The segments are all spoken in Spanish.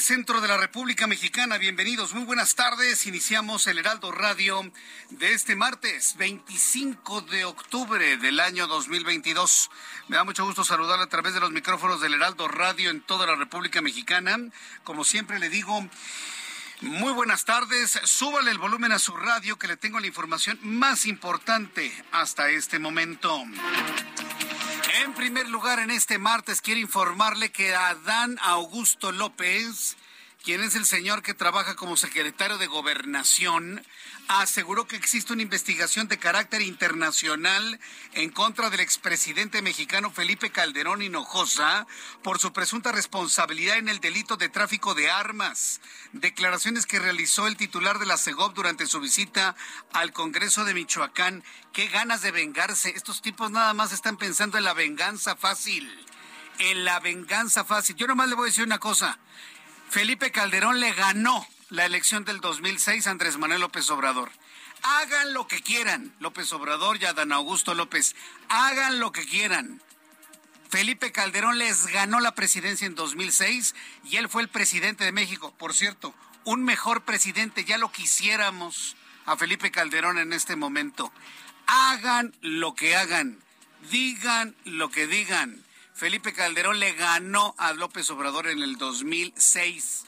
Centro de la República Mexicana. Bienvenidos, muy buenas tardes. Iniciamos el Heraldo Radio de este martes 25 de octubre del año 2022. Me da mucho gusto saludarle a través de los micrófonos del Heraldo Radio en toda la República Mexicana. Como siempre le digo, muy buenas tardes. Súbale el volumen a su radio que le tengo la información más importante hasta este momento. En primer lugar, en este martes quiero informarle que Adán Augusto López, quien es el señor que trabaja como secretario de Gobernación, aseguró que existe una investigación de carácter internacional en contra del expresidente mexicano Felipe Calderón Hinojosa por su presunta responsabilidad en el delito de tráfico de armas. Declaraciones que realizó el titular de la CEGOP durante su visita al Congreso de Michoacán. Qué ganas de vengarse. Estos tipos nada más están pensando en la venganza fácil. En la venganza fácil. Yo nomás le voy a decir una cosa. Felipe Calderón le ganó la elección del 2006 Andrés Manuel López Obrador. Hagan lo que quieran, López Obrador y Adán Augusto López. Hagan lo que quieran. Felipe Calderón les ganó la presidencia en 2006 y él fue el presidente de México. Por cierto, un mejor presidente, ya lo quisiéramos a Felipe Calderón en este momento. Hagan lo que hagan, digan lo que digan. Felipe Calderón le ganó a López Obrador en el 2006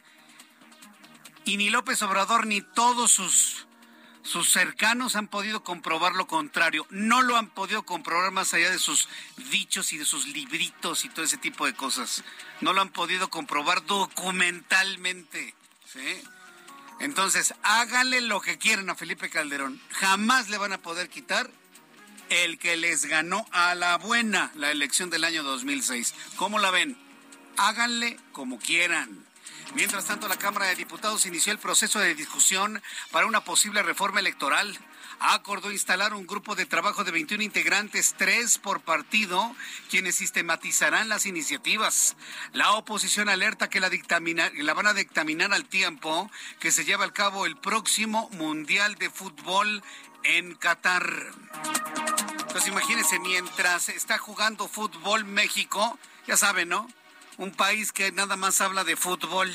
y ni López Obrador ni todos sus, sus cercanos han podido comprobar lo contrario. No lo han podido comprobar más allá de sus dichos y de sus libritos y todo ese tipo de cosas. No lo han podido comprobar documentalmente. Entonces, háganle lo que quieran a Felipe Calderón. Jamás le van a poder quitar el que les ganó a la buena la elección del año 2006. ¿Cómo la ven? Háganle como quieran. Mientras tanto, la Cámara de Diputados inició el proceso de discusión para una posible reforma electoral. Acordó instalar un grupo de trabajo de 21 integrantes, tres por partido, quienes sistematizarán las iniciativas. La oposición alerta que la, la van a dictaminar al tiempo que se lleva a cabo el próximo Mundial de Fútbol en Qatar. Entonces imagínense, mientras está jugando fútbol México, ya saben, ¿no? un país que nada más habla de fútbol.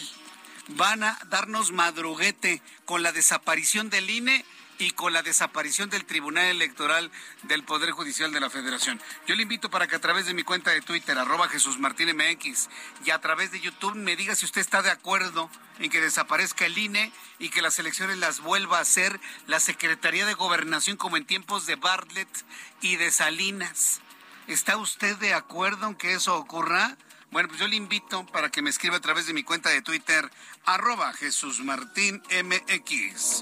Van a darnos madruguete con la desaparición del INE y con la desaparición del Tribunal Electoral del Poder Judicial de la Federación. Yo le invito para que a través de mi cuenta de Twitter, arroba Jesús Martín MX, y a través de YouTube me diga si usted está de acuerdo en que desaparezca el INE y que las elecciones las vuelva a hacer la Secretaría de Gobernación como en tiempos de Bartlett y de Salinas. ¿Está usted de acuerdo en que eso ocurra? Bueno, pues yo le invito para que me escriba a través de mi cuenta de Twitter, arroba Jesús Martín MX.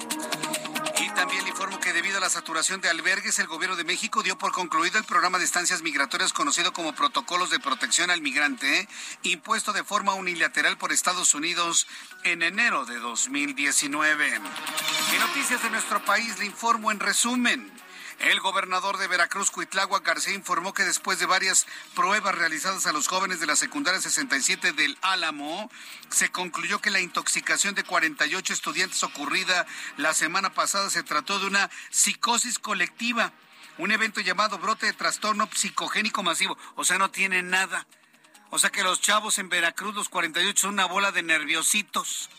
Y también le informo que debido a la saturación de albergues, el gobierno de México dio por concluido el programa de estancias migratorias conocido como Protocolos de Protección al Migrante, impuesto de forma unilateral por Estados Unidos en enero de 2019. En noticias de nuestro país le informo en resumen. El gobernador de Veracruz, Cuitlagua García, informó que después de varias pruebas realizadas a los jóvenes de la secundaria 67 del Álamo, se concluyó que la intoxicación de 48 estudiantes ocurrida la semana pasada se trató de una psicosis colectiva, un evento llamado brote de trastorno psicogénico masivo. O sea, no tiene nada. O sea que los chavos en Veracruz, los 48, son una bola de nerviositos.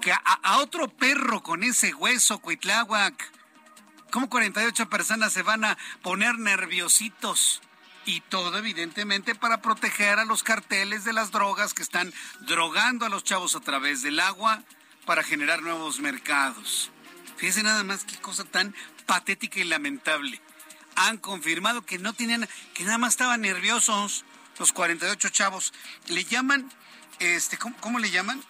Que a, a otro perro con ese hueso, Cuitláhuac ¿Cómo 48 personas se van a poner nerviositos? Y todo evidentemente para proteger a los carteles de las drogas que están drogando a los chavos a través del agua para generar nuevos mercados. Fíjense nada más qué cosa tan patética y lamentable. Han confirmado que no tenían, que nada más estaban nerviosos los 48 chavos. Le llaman, este, ¿cómo, cómo le llaman?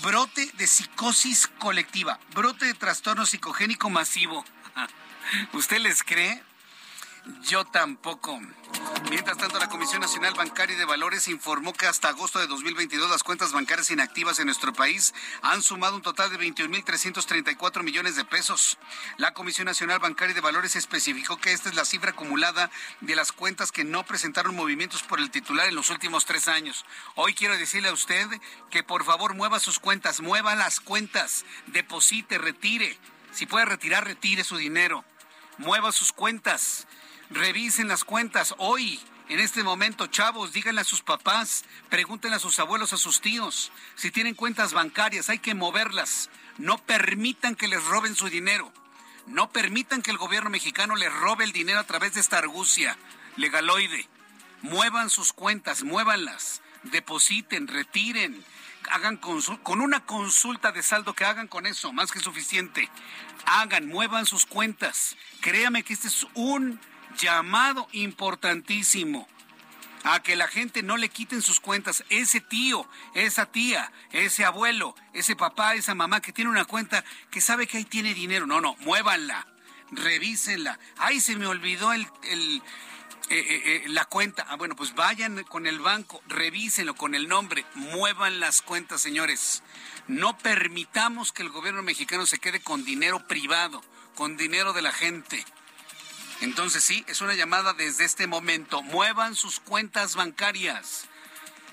Brote de psicosis colectiva, brote de trastorno psicogénico masivo. ¿Usted les cree? Yo tampoco. Mientras tanto, la Comisión Nacional Bancaria y de Valores informó que hasta agosto de 2022 las cuentas bancarias inactivas en nuestro país han sumado un total de 21.334 millones de pesos. La Comisión Nacional Bancaria y de Valores especificó que esta es la cifra acumulada de las cuentas que no presentaron movimientos por el titular en los últimos tres años. Hoy quiero decirle a usted que por favor mueva sus cuentas, mueva las cuentas, deposite, retire. Si puede retirar, retire su dinero mueva sus cuentas, revisen las cuentas hoy. En este momento, chavos, díganle a sus papás, pregúntenle a sus abuelos, a sus tíos, si tienen cuentas bancarias, hay que moverlas. No permitan que les roben su dinero. No permitan que el gobierno mexicano les robe el dinero a través de esta argucia legaloide. Muevan sus cuentas, muévanlas, depositen, retiren, hagan con una consulta de saldo que hagan con eso, más que suficiente. Hagan, muevan sus cuentas. Créame que este es un llamado importantísimo a que la gente no le quiten sus cuentas. Ese tío, esa tía, ese abuelo, ese papá, esa mamá que tiene una cuenta que sabe que ahí tiene dinero. No, no, muévanla, revísenla. Ay, se me olvidó el, eh, eh, la cuenta. Ah, bueno, pues vayan con el banco, revísenlo con el nombre, muevan las cuentas, señores. No permitamos que el gobierno mexicano se quede con dinero privado, con dinero de la gente. Entonces sí, es una llamada desde este momento. Muevan sus cuentas bancarias.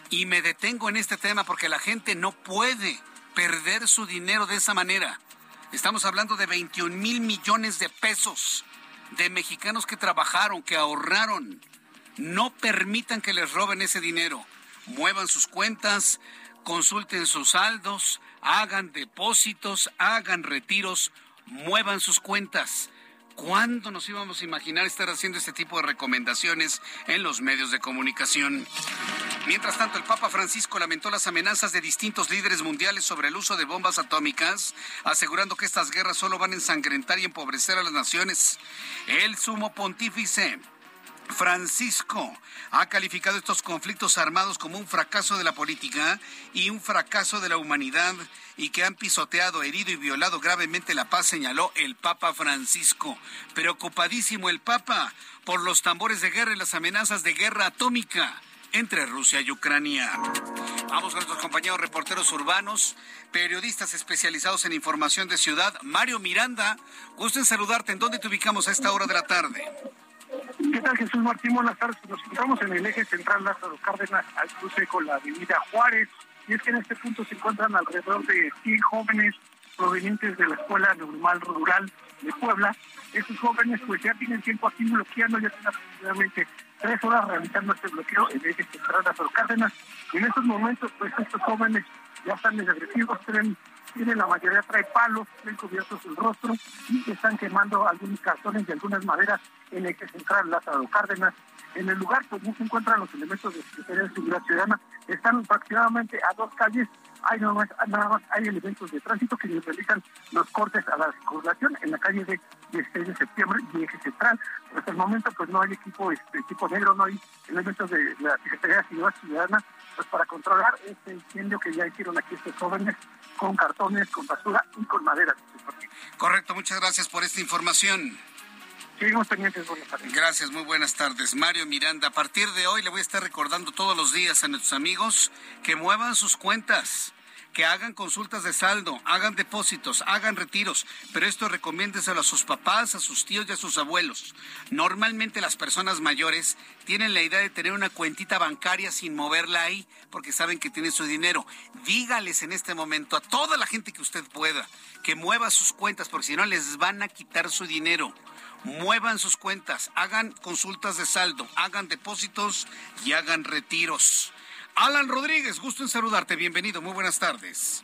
Y me detengo en este tema porque la gente no puede perder su dinero de esa manera. Estamos hablando de 21 mil millones de pesos de mexicanos que trabajaron, que ahorraron. No permitan que les roben ese dinero. Muevan sus cuentas, consulten sus saldos, hagan depósitos, hagan retiros, muevan sus cuentas. ¿Cuándo nos íbamos a imaginar estar haciendo este tipo de recomendaciones en los medios de comunicación? Mientras tanto, el Papa Francisco lamentó las amenazas de distintos líderes mundiales sobre el uso de bombas atómicas, asegurando que estas guerras solo van a ensangrentar y empobrecer a las naciones. El sumo pontífice Francisco ha calificado estos conflictos armados como un fracaso de la política y un fracaso de la humanidad y que han pisoteado, herido y violado gravemente la paz, señaló el Papa Francisco. Preocupadísimo el Papa por los tambores de guerra y las amenazas de guerra atómica entre Rusia y Ucrania. Vamos con nuestros compañeros reporteros urbanos, periodistas especializados en información de ciudad. Mario Miranda, gusto en saludarte. ¿En dónde te ubicamos a esta hora de la tarde? ¿Qué tal, Jesús Martín? Buenas tardes. Nos encontramos en el eje central Lázaro Cárdenas, al cruce con la avenida Juárez. Y es que en este punto se encuentran alrededor de 100 jóvenes provenientes de la Escuela Normal Rural de Puebla. Estos jóvenes pues ya tienen tiempo aquí bloqueando, ya tienen aproximadamente tres horas realizando este bloqueo en el eje central Lázaro Cárdenas. Y en estos momentos pues estos jóvenes ya están desagresivos, tienen tienen la mayoría trae palos, tienen cubiertos el rostro y están quemando algunos cartones y algunas maderas en el que se entra Lázaro Cárdenas. En el lugar pues se encuentran los elementos de Secretaría de Seguridad Ciudadana, están aproximadamente a dos calles, hay nada más, nada más hay elementos de tránsito que realizan los cortes a la circulación en la calle de 16 de septiembre y eje central. hasta el momento pues no hay equipo este equipo negro, no hay elementos de la Secretaría de Seguridad Ciudadana pues para controlar este incendio que ya hicieron aquí estos jóvenes con cartones, con basura y con madera. Correcto, muchas gracias por esta información. Seguimos pendientes, buenas tardes. Gracias, muy buenas tardes. Mario Miranda, a partir de hoy le voy a estar recordando todos los días a nuestros amigos que muevan sus cuentas, que hagan consultas de saldo, hagan depósitos, hagan retiros, pero esto recomiéndeselo a sus papás, a sus tíos y a sus abuelos. Normalmente las personas mayores tienen la idea de tener una cuentita bancaria sin moverla ahí, porque saben que tienen su dinero. Dígales en este momento a toda la gente que usted pueda que mueva sus cuentas, porque si no les van a quitar su dinero muevan sus cuentas, hagan consultas de saldo, hagan depósitos y hagan retiros. Alan Rodríguez, gusto en saludarte. Bienvenido, muy buenas tardes.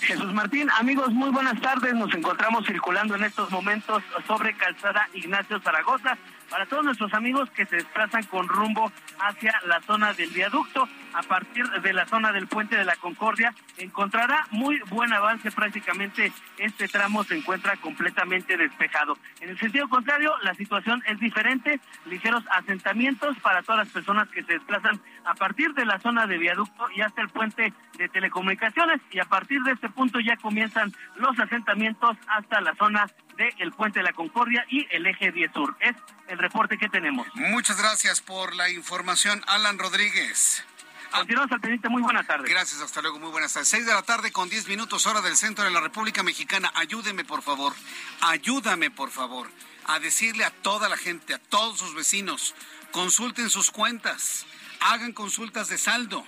Jesús Martín, amigos, muy buenas tardes. Nos encontramos circulando en estos momentos sobre Calzada Ignacio Zaragoza para todos nuestros amigos que se desplazan con rumbo hacia la zona del viaducto, a partir de la zona del puente de la Concordia, encontrará muy buen avance. Prácticamente este tramo se encuentra completamente despejado. En el sentido contrario, la situación es diferente, ligeros asentamientos para todas las personas que se desplazan a partir de la zona de viaducto y hasta el puente de telecomunicaciones y a partir de este punto ya comienzan los asentamientos hasta la zona del puente de la Concordia y el eje 10 sur. Es el reporte que tenemos. Muchas gracias por la información, Alan Rodríguez. Continuamos al pendiente, muy buenas tardes. Gracias, hasta luego, muy buenas tardes. Seis de la tarde con diez minutos hora del centro de la República Mexicana. Ayúdeme, por favor, ayúdame, por favor, a decirle a toda la gente, a todos sus vecinos, consulten sus cuentas, hagan consultas de saldo,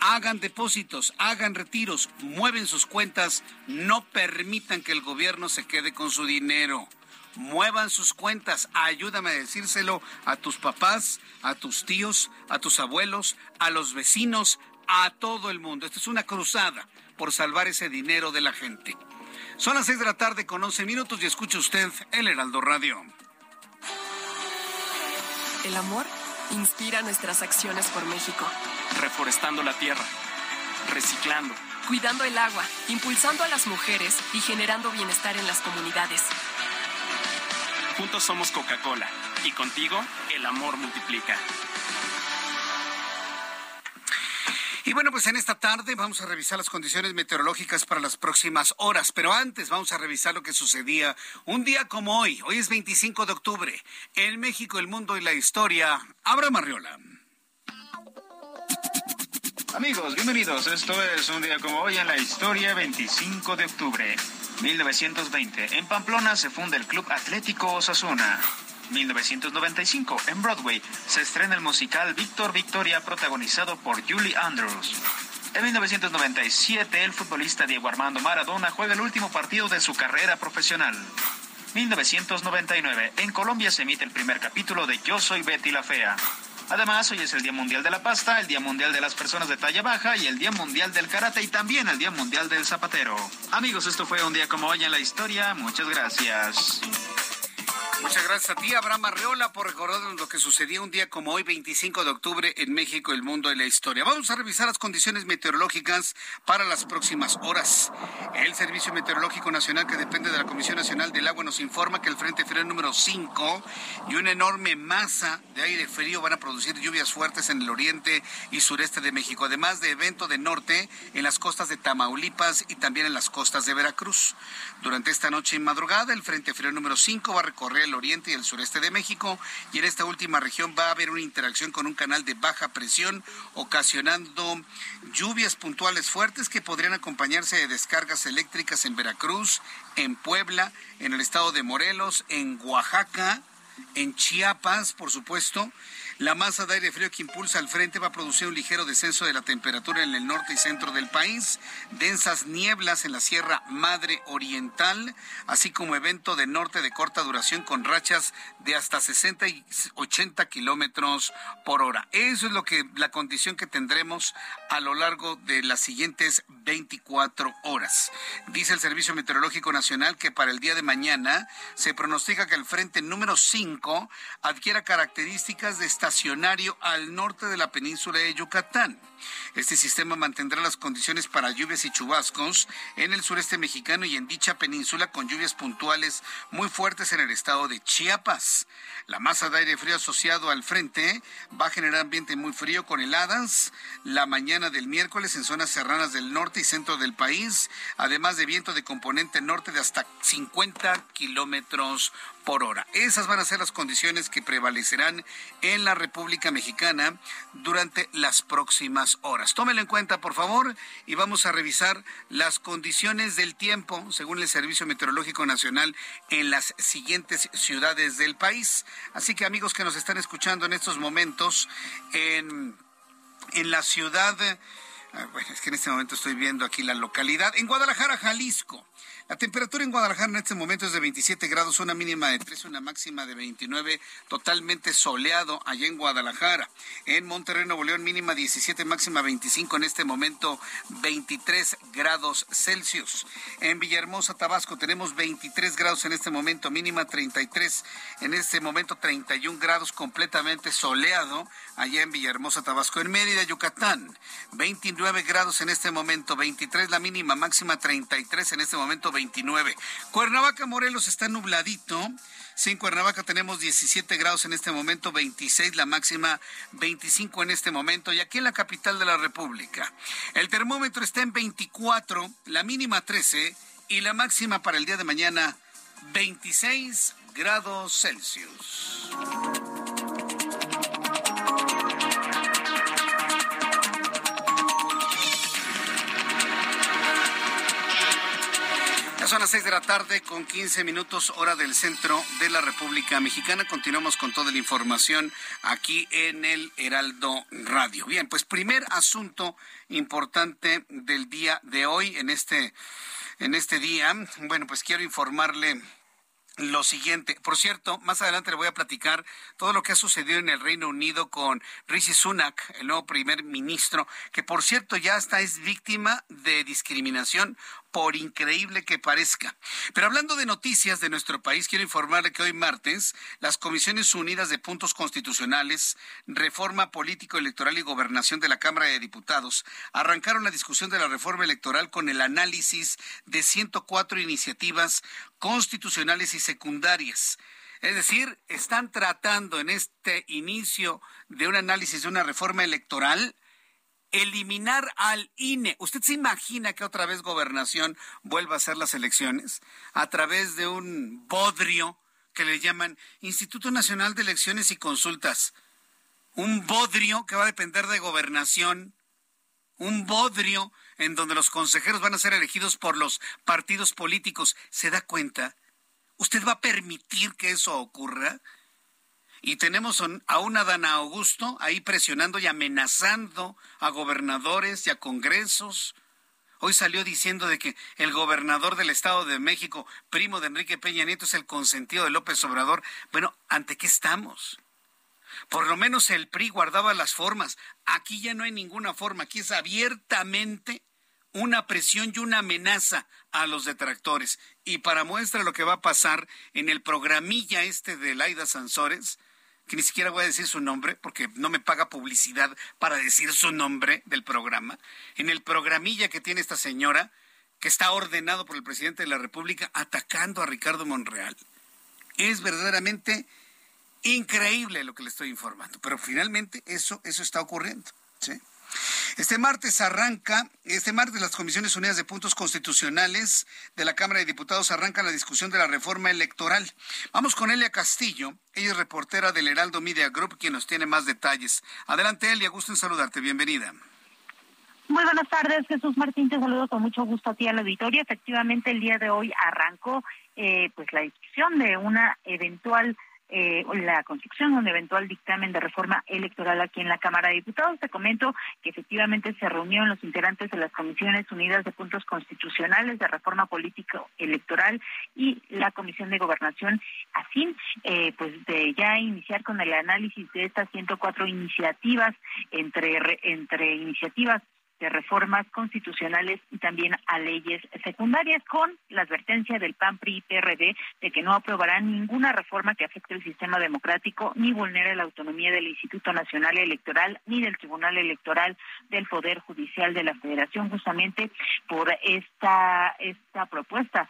hagan depósitos, hagan retiros, mueven sus cuentas, no permitan que el gobierno se quede con su dinero muevan sus cuentas. Ayúdame a decírselo a tus papás, a tus tíos, a tus abuelos, a los vecinos, a todo el mundo. Esta es una cruzada por salvar ese dinero de la gente. Son las seis de la tarde con once minutos y escucha usted el Heraldo Radio. El amor inspira nuestras acciones por México. Reforestando la tierra, reciclando, cuidando el agua, impulsando a las mujeres y generando bienestar en las comunidades. Juntos somos Coca-Cola y contigo el amor multiplica. Y bueno, pues en esta tarde vamos a revisar las condiciones meteorológicas para las próximas horas, pero antes vamos a revisar lo que sucedía un día como hoy. Hoy es 25 de octubre. En México, el mundo y la historia. Abra Marriola. Amigos, bienvenidos. Esto es un día como hoy en la historia, 25 de octubre. 1920, en Pamplona se funda el Club Atlético Osasuna. 1995, en Broadway, se estrena el musical Víctor Victoria protagonizado por Julie Andrews. En 1997, el futbolista Diego Armando Maradona juega el último partido de su carrera profesional. 1999, en Colombia se emite el primer capítulo de Yo Soy Betty la Fea. Además, hoy es el Día Mundial de la Pasta, el Día Mundial de las Personas de Talla Baja y el Día Mundial del Karate y también el Día Mundial del Zapatero. Amigos, esto fue un día como hoy en la historia. Muchas gracias. Muchas gracias a ti, Abraham Arreola, por recordarnos lo que sucedió un día como hoy, 25 de octubre, en México, el mundo y la historia. Vamos a revisar las condiciones meteorológicas para las próximas horas. El Servicio Meteorológico Nacional, que depende de la Comisión Nacional del Agua, nos informa que el Frente Frío número 5 y una enorme masa de aire frío van a producir lluvias fuertes en el oriente y sureste de México, además de evento de norte en las costas de Tamaulipas y también en las costas de Veracruz. Durante esta noche y madrugada, el Frente Frío número 5 va a recorrer el oriente y el sureste de México y en esta última región va a haber una interacción con un canal de baja presión ocasionando lluvias puntuales fuertes que podrían acompañarse de descargas eléctricas en Veracruz, en Puebla, en el estado de Morelos, en Oaxaca, en Chiapas, por supuesto, la masa de aire frío que impulsa al frente va a producir un ligero descenso de la temperatura en el norte y centro del país, densas nieblas en la Sierra Madre Oriental, así como evento de norte de corta duración con rachas de hasta 60 y 80 kilómetros por hora. Eso es lo que la condición que tendremos a lo largo de las siguientes 24 horas. Dice el Servicio Meteorológico Nacional que para el día de mañana se pronostica que el frente número 5 adquiera características de esta al norte de la península de Yucatán. Este sistema mantendrá las condiciones para lluvias y chubascos en el sureste mexicano y en dicha península con lluvias puntuales muy fuertes en el estado de Chiapas. La masa de aire frío asociado al frente va a generar ambiente muy frío con heladas la mañana del miércoles en zonas serranas del norte y centro del país, además de viento de componente norte de hasta 50 kilómetros por hora. Esas van a ser las condiciones que prevalecerán en la República Mexicana durante las próximas horas. Tómelo en cuenta, por favor, y vamos a revisar las condiciones del tiempo según el Servicio Meteorológico Nacional en las siguientes ciudades del país. Así que amigos que nos están escuchando en estos momentos en, en la ciudad... Ah, bueno, es que en este momento estoy viendo aquí la localidad. En Guadalajara, Jalisco. La temperatura en Guadalajara en este momento es de 27 grados, una mínima de 3, una máxima de 29, totalmente soleado allá en Guadalajara. En Monterrey, Nuevo León, mínima 17, máxima 25, en este momento 23 grados Celsius. En Villahermosa, Tabasco, tenemos 23 grados en este momento, mínima 33, en este momento 31 grados, completamente soleado allá en Villahermosa, Tabasco. En Mérida, Yucatán, 29 grados en este momento, 23 la mínima, máxima 33 en este momento, 29. Cuernavaca, Morelos está nubladito. Sí, en Cuernavaca tenemos 17 grados en este momento, 26 la máxima, 25 en este momento. Y aquí en la capital de la República, el termómetro está en 24, la mínima 13 y la máxima para el día de mañana 26 grados Celsius. Son las seis de la tarde con 15 minutos hora del centro de la República Mexicana. Continuamos con toda la información aquí en el Heraldo Radio. Bien, pues primer asunto importante del día de hoy en este en este día. Bueno, pues quiero informarle lo siguiente. Por cierto, más adelante le voy a platicar todo lo que ha sucedido en el Reino Unido con Rishi Sunak, el nuevo primer ministro, que por cierto ya está es víctima de discriminación por increíble que parezca. Pero hablando de noticias de nuestro país, quiero informarle que hoy martes las Comisiones Unidas de Puntos Constitucionales, Reforma Político Electoral y Gobernación de la Cámara de Diputados arrancaron la discusión de la reforma electoral con el análisis de 104 iniciativas constitucionales y secundarias. Es decir, están tratando en este inicio de un análisis de una reforma electoral eliminar al INE. ¿Usted se imagina que otra vez gobernación vuelva a hacer las elecciones a través de un bodrio que le llaman Instituto Nacional de Elecciones y Consultas? Un bodrio que va a depender de gobernación, un bodrio en donde los consejeros van a ser elegidos por los partidos políticos. ¿Se da cuenta? ¿Usted va a permitir que eso ocurra? y tenemos a una Dana Augusto ahí presionando y amenazando a gobernadores y a congresos. Hoy salió diciendo de que el gobernador del Estado de México, primo de Enrique Peña Nieto, es el consentido de López Obrador. Bueno, ¿ante qué estamos? Por lo menos el PRI guardaba las formas. Aquí ya no hay ninguna forma. Aquí es abiertamente una presión y una amenaza a los detractores. Y para muestra lo que va a pasar en el programilla este de Laida Sansores, que ni siquiera voy a decir su nombre porque no me paga publicidad para decir su nombre del programa, en el programilla que tiene esta señora, que está ordenado por el presidente de la República atacando a Ricardo Monreal. Es verdaderamente increíble lo que le estoy informando, pero finalmente eso, eso está ocurriendo. ¿sí? Este martes arranca, este martes las Comisiones Unidas de Puntos Constitucionales de la Cámara de Diputados arrancan la discusión de la reforma electoral. Vamos con Elia Castillo, ella es reportera del Heraldo Media Group, quien nos tiene más detalles. Adelante Elia, gusto en saludarte, bienvenida. Muy buenas tardes, Jesús Martín, te saludo con mucho gusto a ti al auditorio. Efectivamente, el día de hoy arrancó eh, pues la discusión de una eventual eh, la construcción de un eventual dictamen de reforma electoral aquí en la Cámara de Diputados. Te comento que efectivamente se reunieron los integrantes de las Comisiones Unidas de Puntos Constitucionales de Reforma Político Electoral y la Comisión de Gobernación a fin eh, pues de ya iniciar con el análisis de estas 104 iniciativas entre entre iniciativas de reformas constitucionales y también a leyes secundarias con la advertencia del PAN PRI y PRD de que no aprobarán ninguna reforma que afecte el sistema democrático ni vulnere la autonomía del Instituto Nacional Electoral ni del Tribunal Electoral del Poder Judicial de la Federación justamente por esta esta propuesta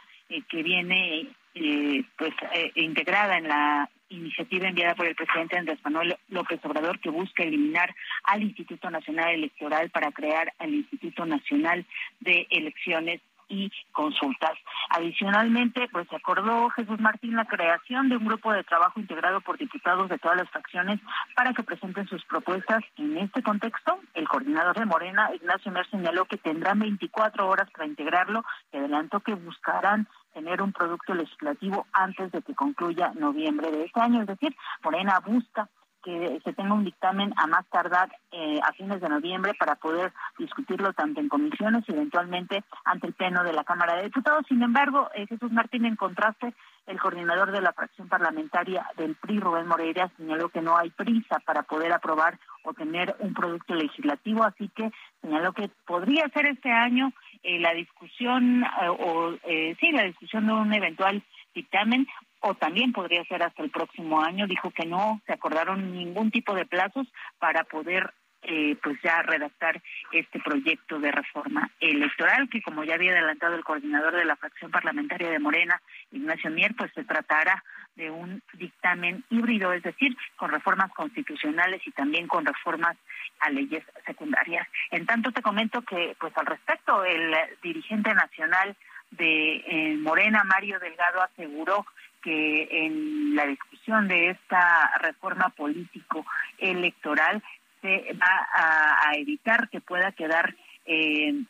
que viene eh, pues eh, integrada en la iniciativa enviada por el presidente Andrés Manuel López Obrador que busca eliminar al Instituto Nacional Electoral para crear al Instituto Nacional de Elecciones y consultas. Adicionalmente, pues se acordó Jesús Martín la creación de un grupo de trabajo integrado por diputados de todas las fracciones para que presenten sus propuestas. En este contexto, el coordinador de Morena, Ignacio Mer, señaló que tendrán 24 horas para integrarlo y adelantó que buscarán tener un producto legislativo antes de que concluya noviembre de este año. Es decir, Morena busca que se tenga un dictamen a más tardar eh, a fines de noviembre para poder discutirlo tanto en comisiones y eventualmente ante el Pleno de la Cámara de Diputados. Sin embargo, eh, Jesús Martín, en contraste, el coordinador de la fracción parlamentaria del PRI, Rubén Moreira, señaló que no hay prisa para poder aprobar o tener un producto legislativo, así que señaló que podría ser este año eh, la discusión o sí la discusión de un eventual dictamen o también podría ser hasta el próximo año. Dijo que no se acordaron ningún tipo de plazos para poder eh, pues ya redactar este proyecto de reforma electoral que como ya había adelantado el coordinador de la fracción parlamentaria de Morena, Ignacio Mier, pues se tratará de un dictamen híbrido, es decir, con reformas constitucionales y también con reformas a leyes secundarias. En tanto te comento que pues al respecto el dirigente nacional de eh, Morena, Mario Delgado, aseguró que en la discusión de esta reforma político electoral se va a, evitar que pueda quedar eh,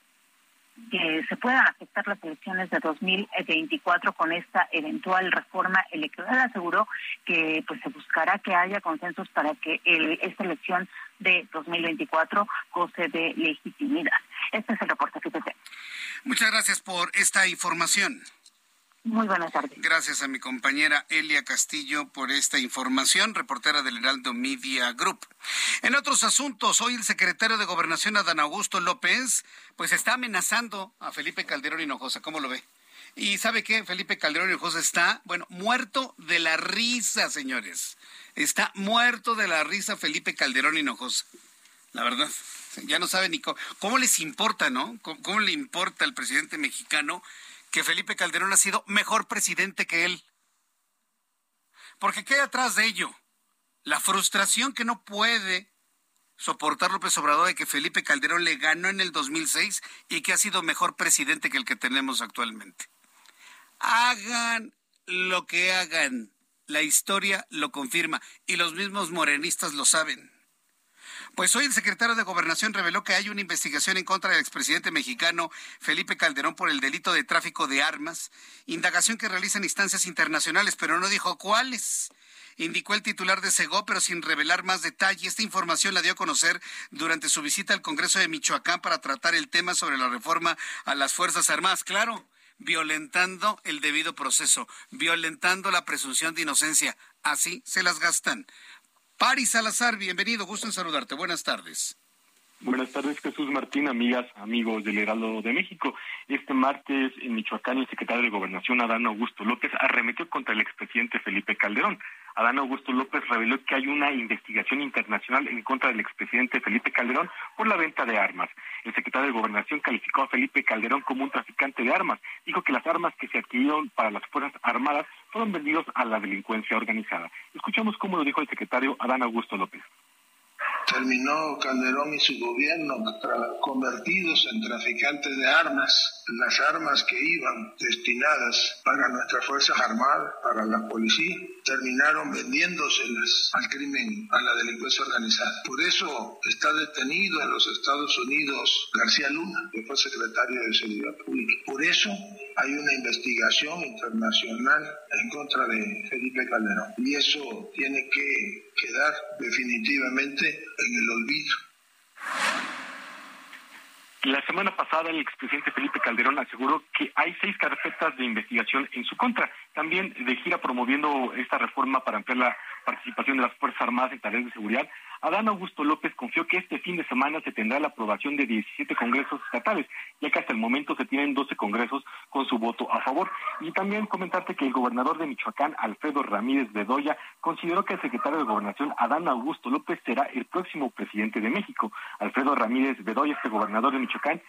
que se puedan afectar las elecciones de 2024 con esta eventual reforma electoral. Aseguró que pues se buscará que haya consensos para que esta elección de 2024 goce de legitimidad. Este es el reporte que te tengo. Muchas gracias por esta información. Muy buenas tardes. Gracias a mi compañera Elia Castillo por esta información, reportera del Heraldo Media Group. En otros asuntos, hoy el secretario de Gobernación, Adán Augusto López, pues está amenazando a Felipe Calderón Hinojosa. ¿Cómo lo ve? Y sabe qué, Felipe Calderón Hinojosa está, bueno, muerto de la risa, señores. Está muerto de la risa Felipe Calderón Hinojosa. La verdad, ya no sabe ni cómo, les importa, ¿no? ¿Cómo le importa al presidente mexicano? Que Felipe Calderón ha sido mejor presidente que él. Porque ¿qué hay atrás de ello? La frustración que no puede soportar López Obrador de que Felipe Calderón le ganó en el 2006 y que ha sido mejor presidente que el que tenemos actualmente. Hagan lo que hagan, la historia lo confirma y los mismos morenistas lo saben. Pues hoy el secretario de Gobernación reveló que hay una investigación en contra del expresidente mexicano Felipe Calderón por el delito de tráfico de armas, indagación que realizan instancias internacionales, pero no dijo cuáles indicó el titular de Segó, pero sin revelar más detalle. Esta información la dio a conocer durante su visita al Congreso de Michoacán para tratar el tema sobre la reforma a las Fuerzas Armadas. Claro, violentando el debido proceso, violentando la presunción de inocencia. Así se las gastan. Paris Salazar, bienvenido, gusto en saludarte. Buenas tardes. Buenas tardes, Jesús Martín, amigas, amigos del Heraldo de México. Este martes en Michoacán, el secretario de Gobernación, Adán Augusto López, arremetió contra el expresidente Felipe Calderón. Adán Augusto López reveló que hay una investigación internacional en contra del expresidente Felipe Calderón por la venta de armas. El secretario de Gobernación calificó a Felipe Calderón como un traficante de armas. Dijo que las armas que se adquirieron para las Fuerzas Armadas fueron vendidos a la delincuencia organizada. Escuchamos cómo lo dijo el secretario Adán Augusto López terminó Calderón y su gobierno convertidos en traficantes de armas. Las armas que iban destinadas para nuestras Fuerzas Armadas, para la policía, terminaron vendiéndoselas al crimen, a la delincuencia organizada. Por eso está detenido en los Estados Unidos García Luna, que fue secretario de Seguridad Pública. Por eso hay una investigación internacional en contra de Felipe Calderón. Y eso tiene que quedar definitivamente en el olvido. La semana pasada el expresidente Felipe Calderón aseguró que hay seis carpetas de investigación en su contra. También de gira promoviendo esta reforma para ampliar la participación de las Fuerzas Armadas en tareas de seguridad, Adán Augusto López confió que este fin de semana se tendrá la aprobación de 17 congresos estatales, ya que hasta el momento se tienen 12 congresos con su voto a favor. Y también comentarte que el gobernador de Michoacán, Alfredo Ramírez Bedoya, consideró que el secretario de Gobernación, Adán Augusto López, será el próximo presidente de México. Alfredo Ramírez Bedoya, este gobernador de Michoacán,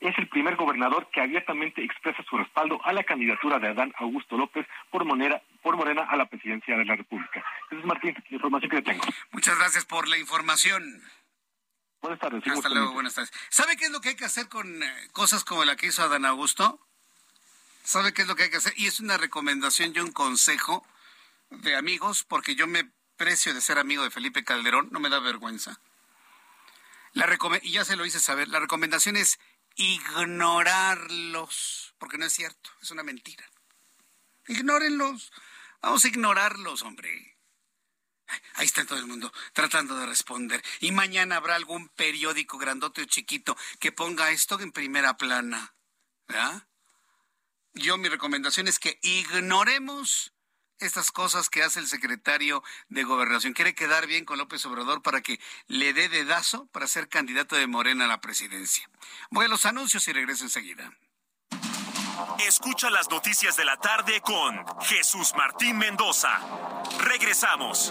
es el primer gobernador que abiertamente expresa su respaldo a la candidatura de Adán Augusto López por, por Morena a la presidencia de la República. Esa es Martín, la información que tengo. Muchas gracias por la información. Buenas tardes. Hasta luego, buenas tardes. ¿Sabe qué es lo que hay que hacer con eh, cosas como la que hizo Adán Augusto? ¿Sabe qué es lo que hay que hacer? Y es una recomendación y un consejo de amigos, porque yo me precio de ser amigo de Felipe Calderón, no me da vergüenza. La y ya se lo hice saber, la recomendación es ignorarlos, porque no es cierto, es una mentira. Ignórenlos, vamos a ignorarlos, hombre. Ahí está todo el mundo tratando de responder. Y mañana habrá algún periódico grandote o chiquito que ponga esto en primera plana. ¿Verdad? Yo mi recomendación es que ignoremos estas cosas que hace el secretario de Gobernación. Quiere quedar bien con López Obrador para que le dé dedazo para ser candidato de Morena a la presidencia. Voy a los anuncios y regreso enseguida. Escucha las noticias de la tarde con Jesús Martín Mendoza. Regresamos.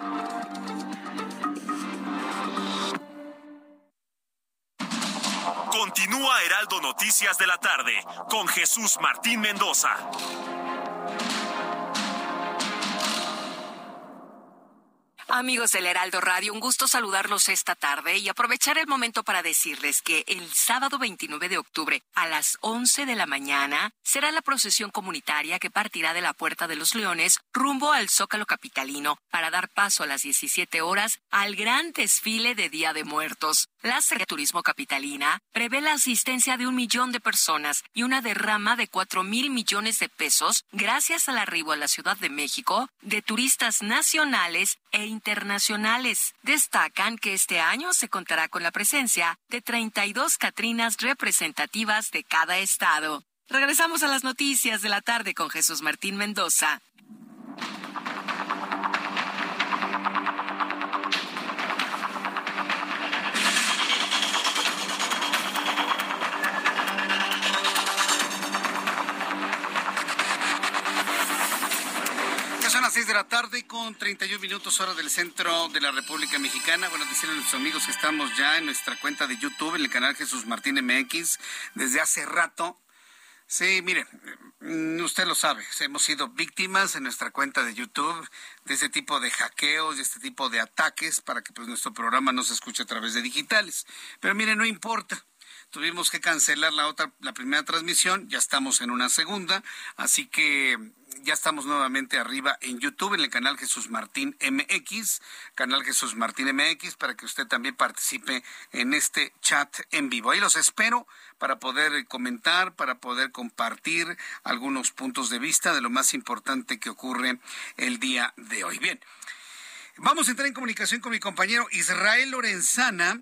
Continúa Heraldo Noticias de la tarde con Jesús Martín Mendoza. Amigos del Heraldo Radio, un gusto saludarlos esta tarde y aprovechar el momento para decirles que el sábado 29 de octubre a las 11 de la mañana será la procesión comunitaria que partirá de la Puerta de los Leones rumbo al Zócalo Capitalino para dar paso a las 17 horas al gran desfile de Día de Muertos. La Secretaría de Turismo Capitalina prevé la asistencia de un millón de personas y una derrama de 4 mil millones de pesos gracias al arribo a la Ciudad de México de turistas nacionales e internacionales. Destacan que este año se contará con la presencia de 32 Catrinas representativas de cada estado. Regresamos a las noticias de la tarde con Jesús Martín Mendoza. De la tarde con 31 minutos hora del centro de la República Mexicana. Bueno, a nuestros amigos que estamos ya en nuestra cuenta de YouTube, en el canal Jesús Martín MX, desde hace rato. Sí, mire, mm, usted lo sabe, hemos sido víctimas en nuestra cuenta de YouTube de ese tipo de hackeos, de este tipo de ataques para que pues, nuestro programa no se escuche a través de digitales. Pero mire, no importa tuvimos que cancelar la otra, la primera transmisión, ya estamos en una segunda, así que ya estamos nuevamente arriba en YouTube, en el canal Jesús Martín MX, canal Jesús Martín MX, para que usted también participe en este chat en vivo. Ahí los espero para poder comentar, para poder compartir algunos puntos de vista de lo más importante que ocurre el día de hoy. Bien. Vamos a entrar en comunicación con mi compañero Israel Lorenzana,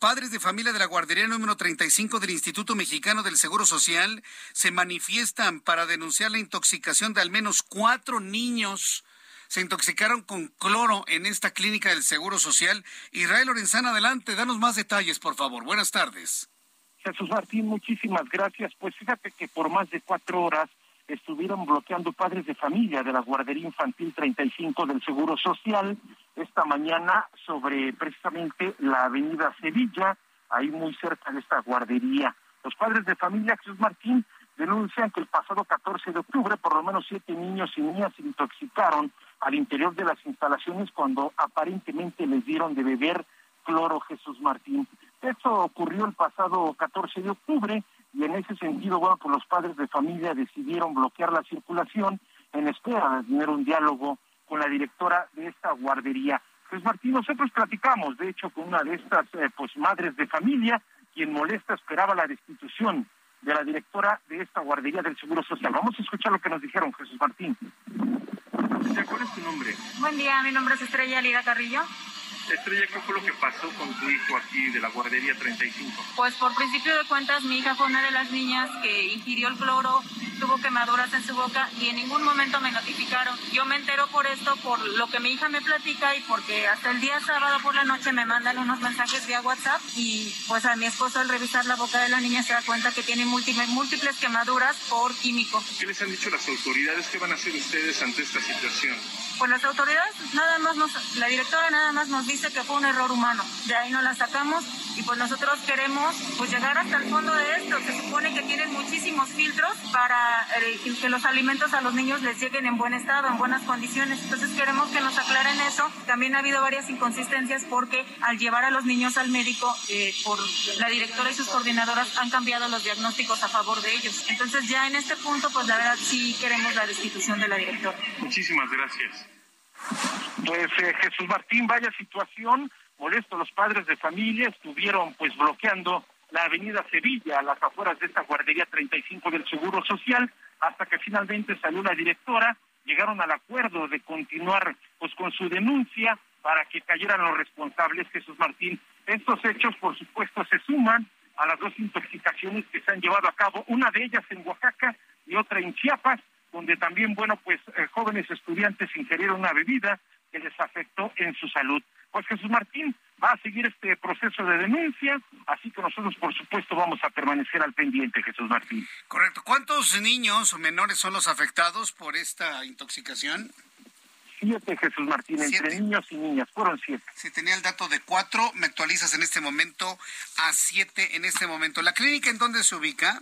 Padres de familia de la guardería número 35 del Instituto Mexicano del Seguro Social se manifiestan para denunciar la intoxicación de al menos cuatro niños. Se intoxicaron con cloro en esta clínica del Seguro Social. Israel Lorenzana, adelante, danos más detalles, por favor. Buenas tardes. Jesús Martín, muchísimas gracias. Pues fíjate que por más de cuatro horas estuvieron bloqueando padres de familia de la guardería infantil 35 del Seguro Social esta mañana sobre precisamente la avenida Sevilla, ahí muy cerca de esta guardería. Los padres de familia Jesús Martín denuncian que el pasado 14 de octubre por lo menos siete niños y niñas se intoxicaron al interior de las instalaciones cuando aparentemente les dieron de beber cloro Jesús Martín. Esto ocurrió el pasado 14 de octubre y en ese sentido, bueno, pues los padres de familia decidieron bloquear la circulación en espera de tener un diálogo con la directora de esta guardería. Pues Martín, nosotros platicamos, de hecho, con una de estas eh, pues madres de familia, quien molesta esperaba la destitución de la directora de esta guardería del Seguro Social. Vamos a escuchar lo que nos dijeron, Jesús Martín. ¿Cuál es tu nombre? Buen día, mi nombre es Estrella Lida Carrillo. Estrella, ¿qué fue lo que pasó con tu hijo aquí de la guardería 35? Pues por principio de cuentas, mi hija fue una de las niñas que ingirió el cloro, tuvo quemaduras en su boca y en ningún momento me notificaron. Yo me entero por esto, por lo que mi hija me platica y porque hasta el día sábado por la noche me mandan unos mensajes vía WhatsApp y pues a mi esposo al revisar la boca de la niña se da cuenta que tiene múltiples, múltiples quemaduras por químico. ¿Qué les han dicho las autoridades? ¿Qué van a hacer ustedes ante esta situación? Pues las autoridades nada más nos, la directora nada más nos dice que fue un error humano. De ahí no la sacamos y pues nosotros queremos pues llegar hasta el fondo de esto. Se supone que tienen muchísimos filtros para eh, que los alimentos a los niños les lleguen en buen estado, en buenas condiciones. Entonces queremos que nos aclaren eso. También ha habido varias inconsistencias porque al llevar a los niños al médico, eh, por la directora y sus coordinadoras han cambiado los diagnósticos a favor de ellos. Entonces ya en este punto pues la verdad sí queremos la destitución de la directora. Muchísimas gracias. Pues eh, Jesús Martín, vaya situación, molesto los padres de familia, estuvieron pues bloqueando la avenida Sevilla a las afueras de esta guardería 35 del Seguro Social, hasta que finalmente salió la directora, llegaron al acuerdo de continuar pues con su denuncia para que cayeran los responsables, Jesús Martín. Estos hechos, por supuesto, se suman a las dos intoxicaciones que se han llevado a cabo, una de ellas en Oaxaca y otra en Chiapas, donde también, bueno, pues eh, jóvenes estudiantes ingirieron una bebida que les afectó en su salud. Pues Jesús Martín va a seguir este proceso de denuncia, así que nosotros, por supuesto, vamos a permanecer al pendiente, Jesús Martín. Correcto. ¿Cuántos niños o menores son los afectados por esta intoxicación? Siete, Jesús Martín, entre niños y niñas, fueron siete. Si tenía el dato de cuatro, me actualizas en este momento a siete en este momento. ¿La clínica en dónde se ubica?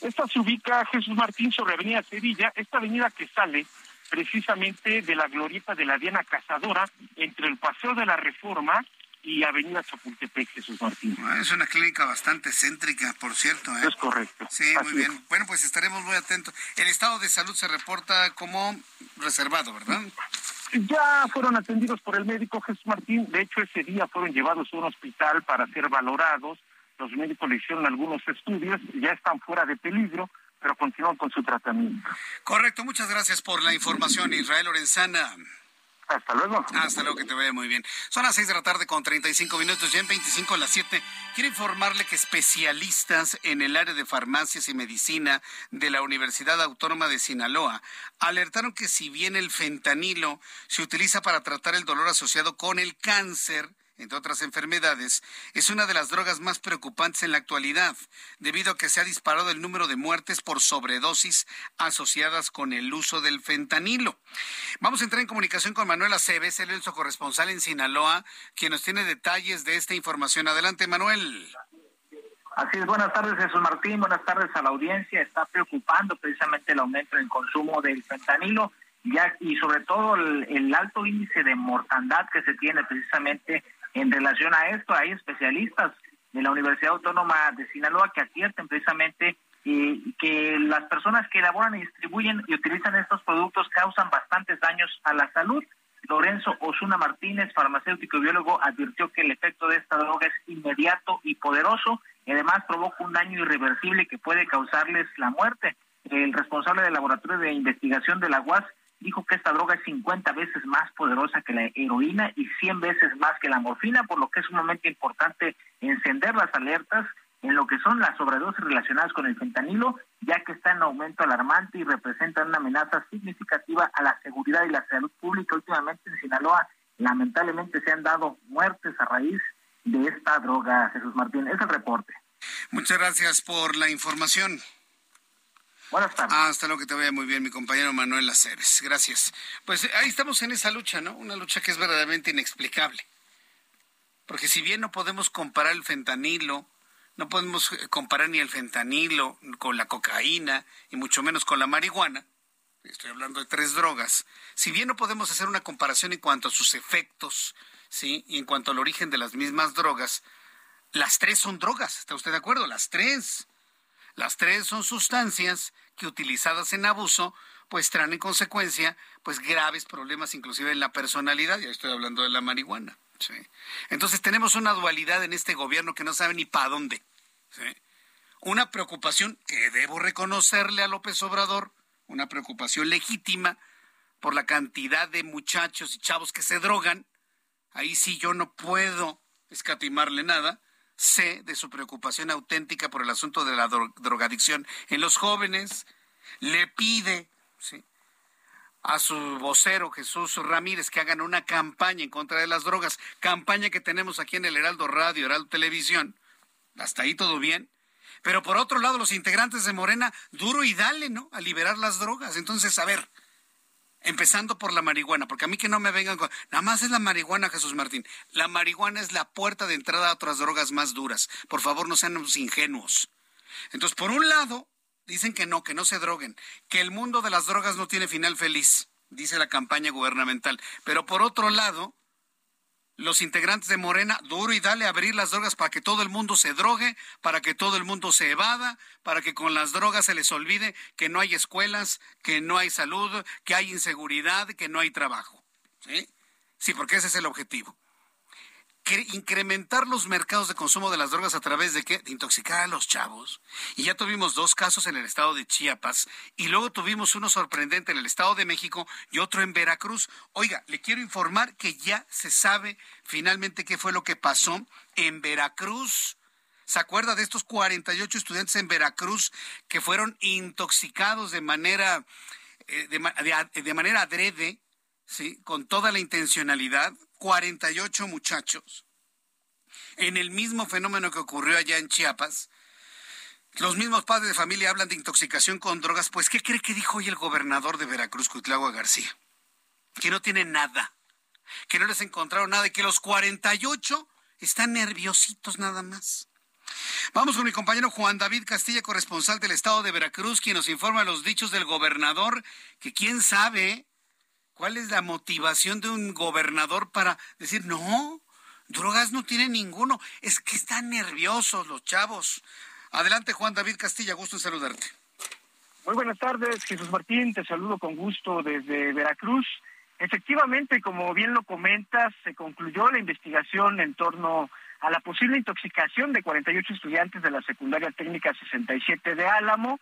Esta se ubica, Jesús Martín, sobre Avenida Sevilla, esta avenida que sale precisamente de la glorieta de la Diana Cazadora, entre el Paseo de la Reforma y Avenida Chapultepec, Jesús Martín. Ah, es una clínica bastante céntrica, por cierto. ¿eh? Es correcto. Sí, muy bien. Bueno, pues estaremos muy atentos. El estado de salud se reporta como reservado, ¿verdad? Ya fueron atendidos por el médico Jesús Martín. De hecho, ese día fueron llevados a un hospital para ser valorados los médicos le hicieron algunos estudios, ya están fuera de peligro, pero continúan con su tratamiento. Correcto, muchas gracias por la información, Israel Lorenzana. Hasta luego. Hasta luego, que te vaya muy bien. Son las 6 de la tarde con 35 minutos, ya en 25 a las 7. Quiero informarle que especialistas en el área de farmacias y medicina de la Universidad Autónoma de Sinaloa alertaron que si bien el fentanilo se utiliza para tratar el dolor asociado con el cáncer, entre otras enfermedades, es una de las drogas más preocupantes en la actualidad, debido a que se ha disparado el número de muertes por sobredosis asociadas con el uso del fentanilo. Vamos a entrar en comunicación con Manuel Aceves, el corresponsal en Sinaloa, quien nos tiene detalles de esta información. Adelante, Manuel. Así es, buenas tardes Jesús Martín, buenas tardes a la audiencia. Está preocupando precisamente el aumento en consumo del fentanilo ya, y sobre todo el, el alto índice de mortandad que se tiene precisamente en relación a esto, hay especialistas de la Universidad Autónoma de Sinaloa que advierten precisamente eh, que las personas que elaboran y distribuyen y utilizan estos productos causan bastantes daños a la salud. Lorenzo Osuna Martínez, farmacéutico y biólogo, advirtió que el efecto de esta droga es inmediato y poderoso y además provoca un daño irreversible que puede causarles la muerte. El responsable del laboratorio de investigación de la UAS dijo que esta droga es 50 veces más poderosa que la heroína y 100 veces más que la morfina, por lo que es sumamente importante encender las alertas en lo que son las sobredosis relacionadas con el fentanilo, ya que está en aumento alarmante y representa una amenaza significativa a la seguridad y la salud pública. Últimamente en Sinaloa, lamentablemente, se han dado muertes a raíz de esta droga, Jesús Martín. Es el reporte. Muchas gracias por la información. Buenas tardes. hasta luego, que te vaya muy bien, mi compañero Manuel Aceves. Gracias. Pues ahí estamos en esa lucha, ¿no? Una lucha que es verdaderamente inexplicable. Porque si bien no podemos comparar el fentanilo, no podemos eh, comparar ni el fentanilo con la cocaína, y mucho menos con la marihuana, estoy hablando de tres drogas, si bien no podemos hacer una comparación en cuanto a sus efectos, ¿sí? Y en cuanto al origen de las mismas drogas, las tres son drogas, ¿está usted de acuerdo? Las tres. Las tres son sustancias que utilizadas en abuso pues traen en consecuencia pues graves problemas inclusive en la personalidad, ya estoy hablando de la marihuana. Entonces tenemos una dualidad en este gobierno que no sabe ni para dónde. Una preocupación que debo reconocerle a López Obrador, una preocupación legítima por la cantidad de muchachos y chavos que se drogan, ahí sí yo no puedo escatimarle nada, sé de su preocupación auténtica por el asunto de la drogadicción en los jóvenes, le pide a su vocero Jesús Ramírez que hagan una campaña en contra de las drogas, campaña que tenemos aquí en el Heraldo Radio, Heraldo Televisión. Hasta ahí todo bien. Pero por otro lado, los integrantes de Morena, duro y dale, ¿no? A liberar las drogas. Entonces, a ver, empezando por la marihuana, porque a mí que no me vengan con... Nada más es la marihuana, Jesús Martín. La marihuana es la puerta de entrada a otras drogas más duras. Por favor, no sean ingenuos. Entonces, por un lado, dicen que no, que no se droguen, que el mundo de las drogas no tiene final feliz, dice la campaña gubernamental. Pero por otro lado, los integrantes de Morena, duro y dale a abrir las drogas para que todo el mundo se drogue, para que todo el mundo se evada, para que con las drogas se les olvide que no hay escuelas, que no hay salud, que hay inseguridad, que no hay trabajo. ¿Sí? Sí, porque ese es el objetivo incrementar los mercados de consumo de las drogas a través de qué? De intoxicar a los chavos. Y ya tuvimos dos casos en el estado de Chiapas y luego tuvimos uno sorprendente en el estado de México y otro en Veracruz. Oiga, le quiero informar que ya se sabe finalmente qué fue lo que pasó en Veracruz. ¿Se acuerda de estos 48 estudiantes en Veracruz que fueron intoxicados de manera, eh, de, manera adrede, ¿sí? con toda la intencionalidad? 48 muchachos en el mismo fenómeno que ocurrió allá en Chiapas. Los mismos padres de familia hablan de intoxicación con drogas. Pues, ¿qué cree que dijo hoy el gobernador de Veracruz, Cuitlagua García? Que no tiene nada, que no les encontraron nada y que los 48 están nerviositos nada más. Vamos con mi compañero Juan David Castilla, corresponsal del estado de Veracruz, quien nos informa los dichos del gobernador, que quién sabe ¿Cuál es la motivación de un gobernador para decir, no, drogas no tiene ninguno? Es que están nerviosos los chavos. Adelante, Juan David Castilla, gusto en saludarte. Muy buenas tardes, Jesús Martín, te saludo con gusto desde Veracruz. Efectivamente, como bien lo comentas, se concluyó la investigación en torno a la posible intoxicación de 48 estudiantes de la secundaria técnica 67 de Álamo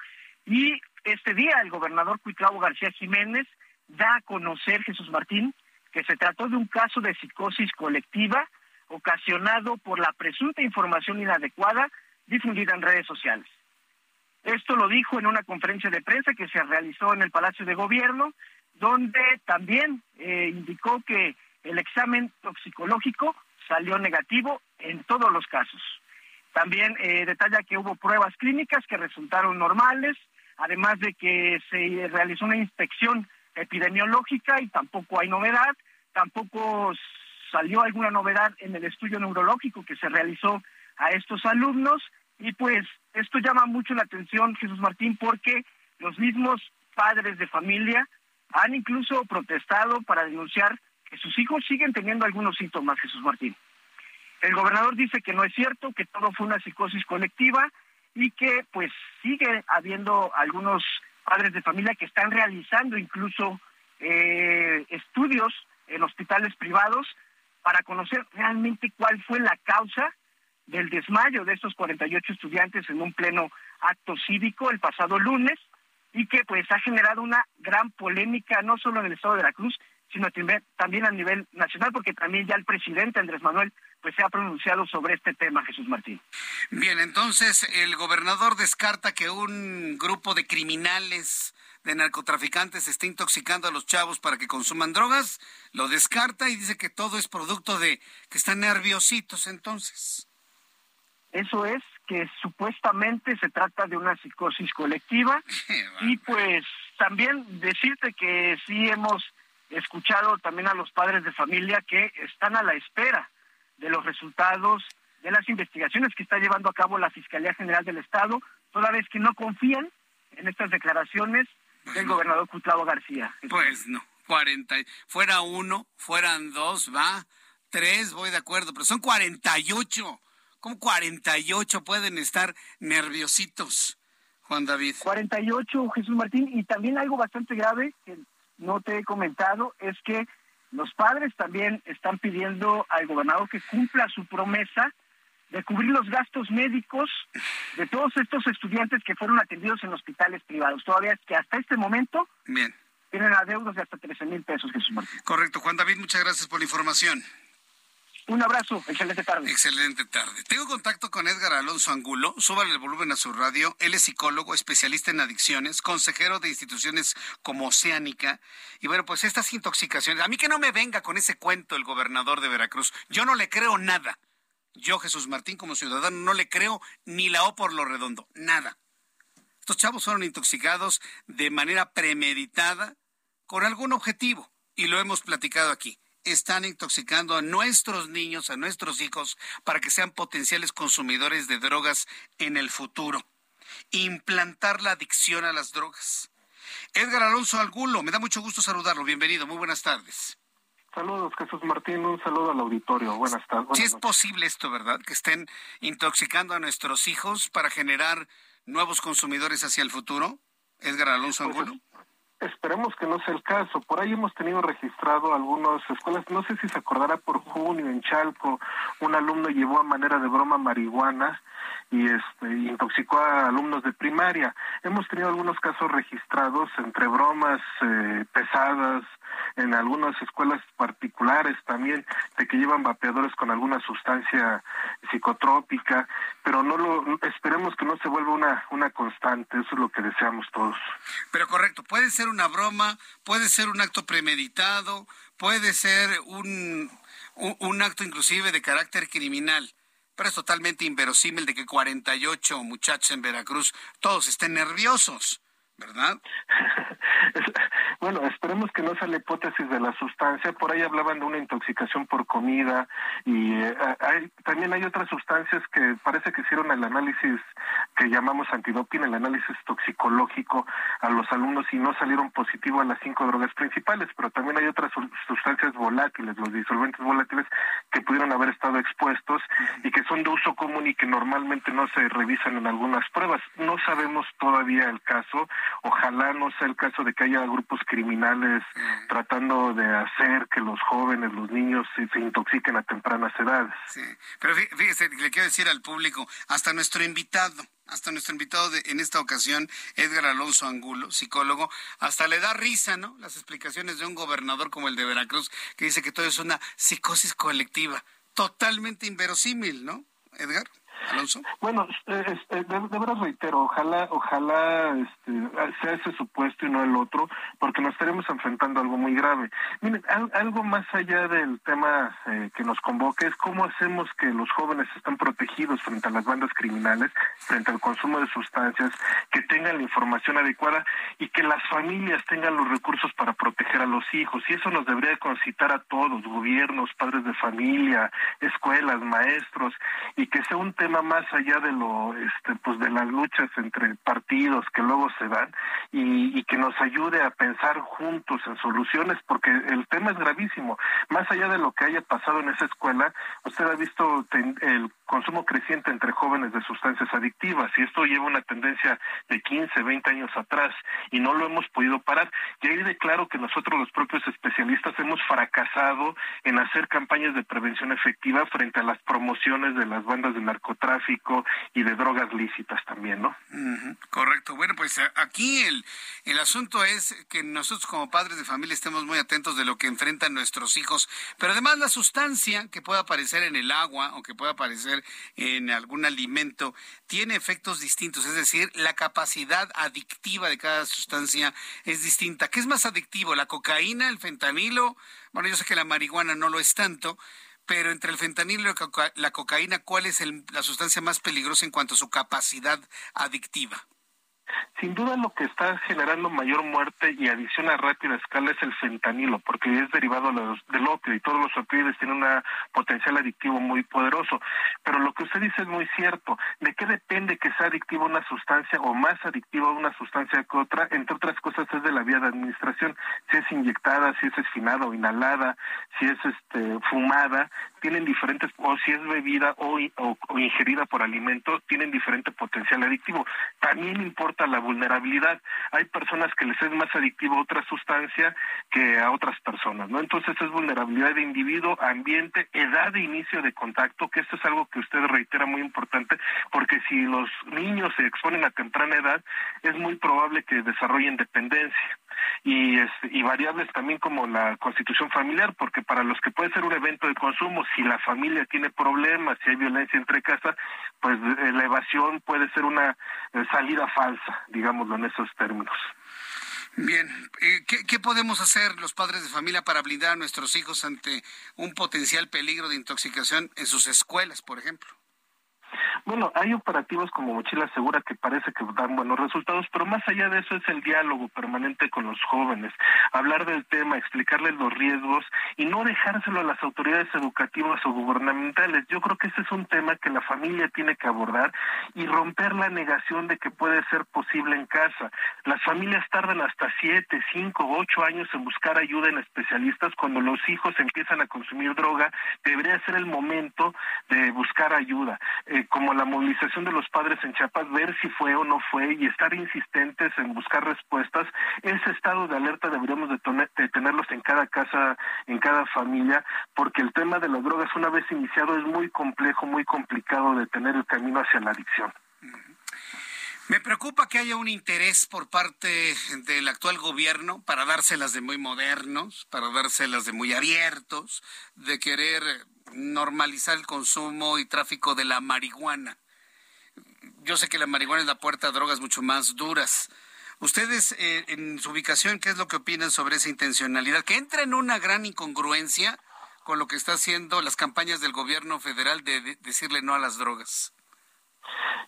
y este día el gobernador Cuitlavo García Jiménez da a conocer Jesús Martín que se trató de un caso de psicosis colectiva ocasionado por la presunta información inadecuada difundida en redes sociales. Esto lo dijo en una conferencia de prensa que se realizó en el Palacio de Gobierno, donde también eh, indicó que el examen toxicológico salió negativo en todos los casos. También eh, detalla que hubo pruebas clínicas que resultaron normales, además de que se realizó una inspección epidemiológica y tampoco hay novedad, tampoco salió alguna novedad en el estudio neurológico que se realizó a estos alumnos y pues esto llama mucho la atención, Jesús Martín, porque los mismos padres de familia han incluso protestado para denunciar que sus hijos siguen teniendo algunos síntomas, Jesús Martín. El gobernador dice que no es cierto, que todo fue una psicosis colectiva y que pues sigue habiendo algunos padres de familia que están realizando incluso eh, estudios en hospitales privados para conocer realmente cuál fue la causa del desmayo de estos 48 estudiantes en un pleno acto cívico el pasado lunes y que pues ha generado una gran polémica no solo en el estado de la Cruz, sino también a nivel nacional, porque también ya el presidente Andrés Manuel pues se ha pronunciado sobre este tema, Jesús Martín. Bien, entonces el gobernador descarta que un grupo de criminales, de narcotraficantes esté intoxicando a los chavos para que consuman drogas, lo descarta y dice que todo es producto de que están nerviositos entonces. Eso es, que supuestamente se trata de una psicosis colectiva y pues también decirte que sí hemos escuchado también a los padres de familia que están a la espera de los resultados de las investigaciones que está llevando a cabo la Fiscalía General del Estado, toda vez que no confían en estas declaraciones del gobernador Cutlavo García. Pues no, 40, fuera uno, fueran dos, va, tres, voy de acuerdo, pero son 48. ¿Cómo 48 pueden estar nerviositos, Juan David? 48, Jesús Martín, y también algo bastante grave que no te he comentado es que los padres también están pidiendo al gobernador que cumpla su promesa de cubrir los gastos médicos de todos estos estudiantes que fueron atendidos en hospitales privados. Todavía es que hasta este momento tienen adeudos de hasta 13 mil pesos, Jesús Martín. Correcto. Juan David, muchas gracias por la información. Un abrazo, excelente tarde. Excelente tarde. Tengo contacto con Edgar Alonso Angulo. Súbale el volumen a su radio. Él es psicólogo, especialista en adicciones, consejero de instituciones como Oceánica. Y bueno, pues estas intoxicaciones. A mí que no me venga con ese cuento el gobernador de Veracruz. Yo no le creo nada. Yo, Jesús Martín, como ciudadano, no le creo ni la O por lo redondo. Nada. Estos chavos fueron intoxicados de manera premeditada con algún objetivo. Y lo hemos platicado aquí están intoxicando a nuestros niños, a nuestros hijos, para que sean potenciales consumidores de drogas en el futuro. Implantar la adicción a las drogas. Edgar Alonso Algulo, me da mucho gusto saludarlo. Bienvenido, muy buenas tardes. Saludos, Jesús Martín. Un saludo al auditorio. Buenas tardes. Si es posible esto, ¿verdad? Que estén intoxicando a nuestros hijos para generar nuevos consumidores hacia el futuro. Edgar Alonso pues Angulo. Esperemos que no sea el caso. Por ahí hemos tenido registrado algunas escuelas. No sé si se acordará por junio en Chalco, un alumno llevó a manera de broma marihuana y este intoxicó a alumnos de primaria. Hemos tenido algunos casos registrados entre bromas eh, pesadas en algunas escuelas particulares también de que llevan vapeadores con alguna sustancia psicotrópica, pero no lo esperemos que no se vuelva una una constante, eso es lo que deseamos todos. Pero correcto, puede ser una broma, puede ser un acto premeditado, puede ser un, un acto inclusive de carácter criminal pero es totalmente inverosímil de que 48 muchachos en Veracruz todos estén nerviosos. ¿verdad? bueno, esperemos que no sea la hipótesis de la sustancia. Por ahí hablaban de una intoxicación por comida y eh, hay, también hay otras sustancias que parece que hicieron el análisis que llamamos antidoping, el análisis toxicológico a los alumnos y no salieron positivo a las cinco drogas principales, pero también hay otras sustancias volátiles, los disolventes volátiles que pudieron haber estado expuestos y que son de uso común y que normalmente no se revisan en algunas pruebas. No sabemos todavía el caso Ojalá no sea el caso de que haya grupos criminales tratando de hacer que los jóvenes, los niños se, intoxiquen a tempranas edades. Sí, pero fíjese, le quiero decir al público, hasta nuestro invitado, hasta nuestro invitado de, en esta ocasión, Edgar Alonso Angulo, psicólogo, hasta le da risa, ¿no? Las explicaciones de un gobernador como el de Veracruz, que dice que todo es una psicosis colectiva, totalmente inverosímil, ¿no, Edgar? Bueno, de, verdad reitero, ojalá, ojalá este, sea ese supuesto y no el otro, porque nos estaremos enfrentando a algo muy grave. Miren, algo más allá del tema eh, que nos convoca es cómo hacemos que los jóvenes estén protegidos frente a las bandas criminales, frente al consumo de sustancias, que tengan la información adecuada y que las familias tengan los recursos para proteger a los hijos. Y eso nos debería concitar a todos, gobiernos, padres de familia, escuelas, maestros, y que sea un tema más allá de lo este pues de las luchas entre partidos que luego se dan y, que nos ayude a pensar juntos en soluciones porque el tema es gravísimo más allá de lo que haya pasado en esa escuela usted ha visto el consumo creciente entre jóvenes de sustancias adictivas y esto lleva una tendencia de 15, 20 años atrás y no lo hemos podido parar. Y ahí de claro que nosotros los propios especialistas hemos fracasado en hacer campañas de prevención efectiva frente a las promociones de las bandas de narcotráfico tráfico y de drogas lícitas también, ¿no? Correcto. Bueno, pues aquí el, el asunto es que nosotros como padres de familia estemos muy atentos de lo que enfrentan nuestros hijos, pero además la sustancia que pueda aparecer en el agua o que pueda aparecer en algún alimento tiene efectos distintos, es decir, la capacidad adictiva de cada sustancia es distinta. ¿Qué es más adictivo, la cocaína, el fentanilo? Bueno, yo sé que la marihuana no lo es tanto, pero entre el fentanilo y la cocaína, ¿cuál es la sustancia más peligrosa en cuanto a su capacidad adictiva? Sin duda lo que está generando mayor muerte y adicción a rápida escala es el fentanilo, porque es derivado del opio y todos los opioides tienen un potencial adictivo muy poderoso. Pero lo que usted dice es muy cierto. ¿De qué depende que sea adictiva una sustancia o más adictiva una sustancia que otra? Entre otras cosas es de la vía de administración. Si es inyectada, si es esfinada o inhalada, si es este, fumada, tienen diferentes, o si es bebida o, o ingerida por alimento, tienen diferente potencial adictivo. También importa la vulnerabilidad. Hay personas que les es más adictivo a otra sustancia que a otras personas, ¿no? Entonces es vulnerabilidad de individuo, ambiente, edad de inicio de contacto, que esto es algo que usted reitera muy importante, porque si los niños se exponen a temprana edad, es muy probable que desarrollen dependencia. Y, y variables también como la constitución familiar, porque para los que puede ser un evento de consumo, si la familia tiene problemas, si hay violencia entre casas, pues eh, la evasión puede ser una eh, salida falsa, digámoslo en esos términos. Bien, eh, ¿qué, ¿qué, podemos hacer los padres de familia para blindar a nuestros hijos ante un potencial peligro de intoxicación en sus escuelas, por ejemplo? Bueno, hay operativos como Mochila Segura que parece que dan buenos resultados, pero más allá de eso es el diálogo permanente con los jóvenes, hablar del tema, explicarles los riesgos y no dejárselo a las autoridades educativas o gubernamentales. Yo creo que ese es un tema que la familia tiene que abordar y romper la negación de que puede ser posible en casa. Las familias tardan hasta siete, cinco, ocho años en buscar ayuda en especialistas. Cuando los hijos empiezan a consumir droga, debería ser el momento de buscar ayuda. Eh, como la movilización de los padres en Chiapas, ver si fue o no fue y estar insistentes en buscar respuestas. Ese estado de alerta deberíamos de, tenerlos en cada casa, en cada familia, porque el tema de las drogas una vez iniciado es muy complejo, muy complicado de tener el camino hacia la adicción. Me preocupa que haya un interés por parte del actual gobierno para dárselas de muy modernos, para dárselas de muy abiertos, de querer normalizar el consumo y tráfico de la marihuana. Yo sé que la marihuana es la puerta a drogas mucho más duras. Ustedes, eh, en su ubicación, ¿qué es lo que opinan sobre esa intencionalidad? Que entra en una gran incongruencia con lo que está haciendo las campañas del gobierno federal de decirle no a las drogas.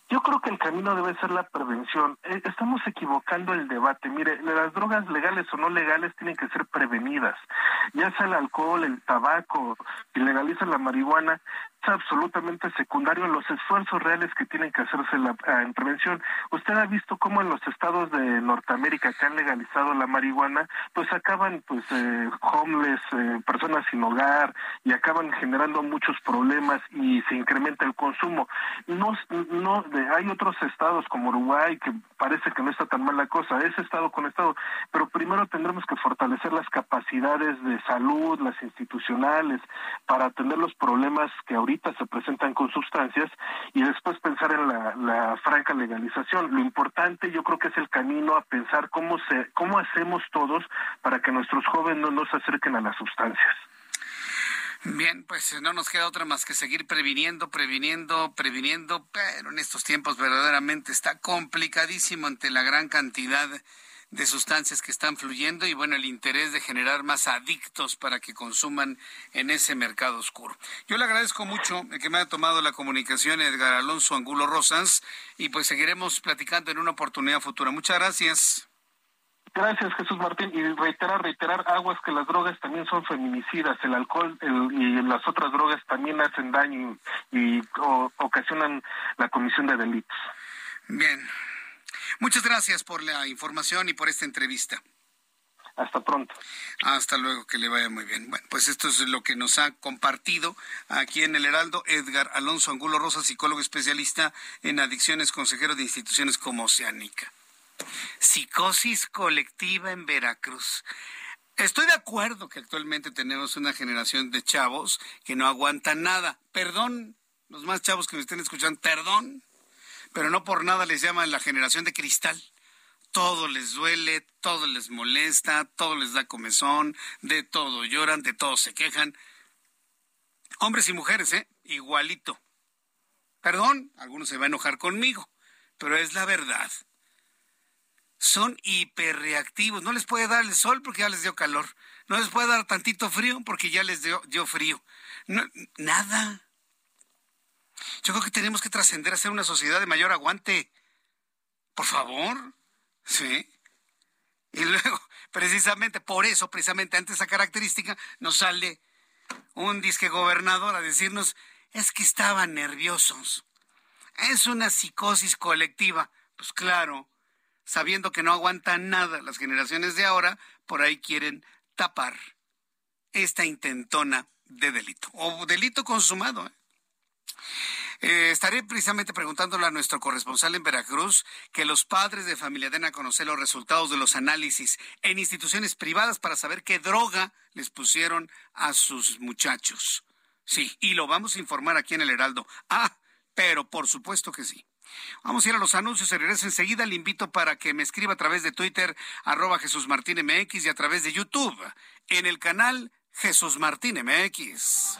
Yo creo que el camino debe ser la prevención. Eh, estamos equivocando el debate. Mire, las drogas legales o no legales tienen que ser prevenidas. Ya sea el alcohol, el tabaco, legalizan la marihuana, absolutamente secundario en los esfuerzos reales que tienen que hacerse la, en prevención. Usted ha visto cómo en los estados de Norteamérica que han legalizado la marihuana, pues acaban pues eh, homeless, eh, personas sin hogar y acaban generando muchos problemas y se incrementa el consumo. No, no, de, hay otros estados como Uruguay que parece que no está tan mal la cosa, es estado con estado, pero primero tendremos que fortalecer las capacidades de salud, las institucionales, para atender los problemas que ahorita se presentan con sustancias y después pensar en la, franca legalización. Lo importante yo creo que es el camino a pensar cómo, se, cómo hacemos todos para que nuestros jóvenes no nos acerquen a las sustancias. Bien, pues no nos queda otra más que seguir previniendo, previniendo, previniendo, pero en estos tiempos verdaderamente está complicadísimo ante la gran cantidad de sustancias que están fluyendo y bueno, el interés de generar más adictos para que consuman en ese mercado oscuro. Yo le agradezco mucho que me haya tomado la comunicación Edgar Alonso Angulo Rosas y pues seguiremos platicando en una oportunidad futura. Muchas gracias. Gracias, Jesús Martín. Y reiterar, reiterar, aguas que las drogas también son feminicidas. El alcohol y las otras drogas también hacen daño y ocasionan la comisión de delitos. Bien, Muchas gracias por la información y por esta entrevista. Hasta pronto. Hasta luego, que le vaya muy bien. Bueno, pues esto es lo que nos ha compartido aquí en el Heraldo Edgar Alonso Angulo Rosa, psicólogo especialista en adicciones, consejero de instituciones como Oceánica. Psicosis colectiva en Veracruz. Estoy de acuerdo que actualmente tenemos una generación de chavos que no aguantan nada. Perdón, los más chavos que me estén escuchando, perdón, pero no por nada les llaman la generación de cristal. Todo les duele, todo les molesta, todo les da comezón, de todo lloran, de todo se quejan. Hombres y mujeres, ¿eh? Igualito. Perdón, algunos se van a enojar conmigo, pero es la verdad. Son hiperreactivos, no les puede dar el sol porque ya les dio calor, no les puede dar tantito frío porque ya les dio, dio frío. nada. Yo creo que tenemos que trascender a ser una sociedad de mayor aguante. Por favor. Sí. Y luego, precisamente por eso, precisamente ante esa característica, nos sale un disque gobernador a decirnos, es que estaban nerviosos. Es una psicosis colectiva. Pues claro, sabiendo que no aguantan nada las generaciones de ahora, por ahí quieren tapar esta intentona de delito. O delito consumado. ¿eh? Eh, estaré precisamente preguntándole a nuestro corresponsal en Veracruz que los padres de familia den a conocer los resultados de los análisis en instituciones privadas para saber qué droga les pusieron a sus muchachos. Sí, y lo vamos a informar aquí en el Heraldo. Ah, pero por supuesto que sí. Vamos a ir a los anuncios, se regresa enseguida. Le invito para que me escriba a través de Twitter, arroba Jesús Martín MX y a través de YouTube, en el canal Jesús Martín MX.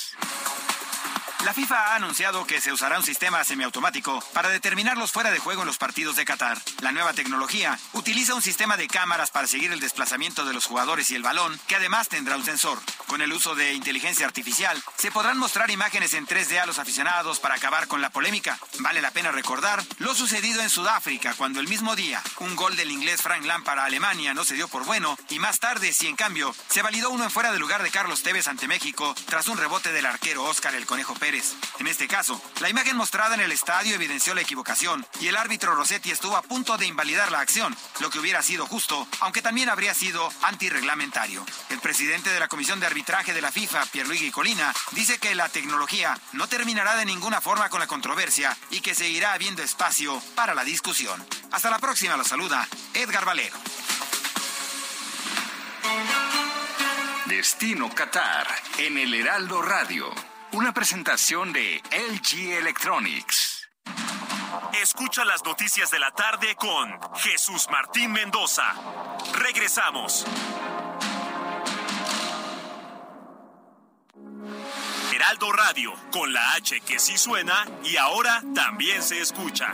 La FIFA ha anunciado que se usará un sistema semiautomático para determinar los fuera de juego en los partidos de Qatar. La nueva tecnología utiliza un sistema de cámaras para seguir el desplazamiento de los jugadores y el balón, que además tendrá un sensor. Con el uso de inteligencia artificial, se podrán mostrar imágenes en 3D a los aficionados para acabar con la polémica. Vale la pena recordar lo sucedido en Sudáfrica, cuando el mismo día un gol del inglés Frank Lampard a Alemania no se dio por bueno, y más tarde, si en cambio, se validó uno en fuera de lugar de Carlos Tevez ante México tras un rebote del arquero Oscar el Conejo Pérez. En este caso, la imagen mostrada en el estadio evidenció la equivocación y el árbitro Rossetti estuvo a punto de invalidar la acción, lo que hubiera sido justo, aunque también habría sido antirreglamentario. El presidente de la Comisión de Arbitraje de la FIFA, Pierluigi Colina, dice que la tecnología no terminará de ninguna forma con la controversia y que seguirá habiendo espacio para la discusión. Hasta la próxima, lo saluda Edgar Valero. Destino Qatar en el Heraldo Radio. Una presentación de LG Electronics. Escucha las noticias de la tarde con Jesús Martín Mendoza. Regresamos. Heraldo Radio, con la H que sí suena y ahora también se escucha.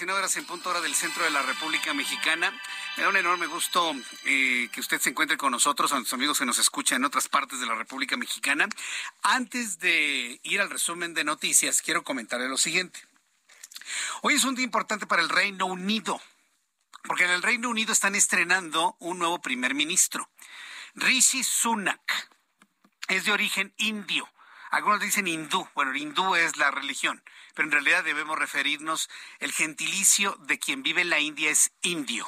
19 horas en punto hora del centro de la República Mexicana. Me da un enorme gusto eh, que usted se encuentre con nosotros, a nuestros amigos que nos escuchan en otras partes de la República Mexicana. Antes de ir al resumen de noticias, quiero comentarle lo siguiente. Hoy es un día importante para el Reino Unido, porque en el Reino Unido están estrenando un nuevo primer ministro. Rishi Sunak es de origen indio algunos dicen hindú. Bueno, hindú es la religión, pero en realidad debemos referirnos, el gentilicio de quien vive en la India es indio.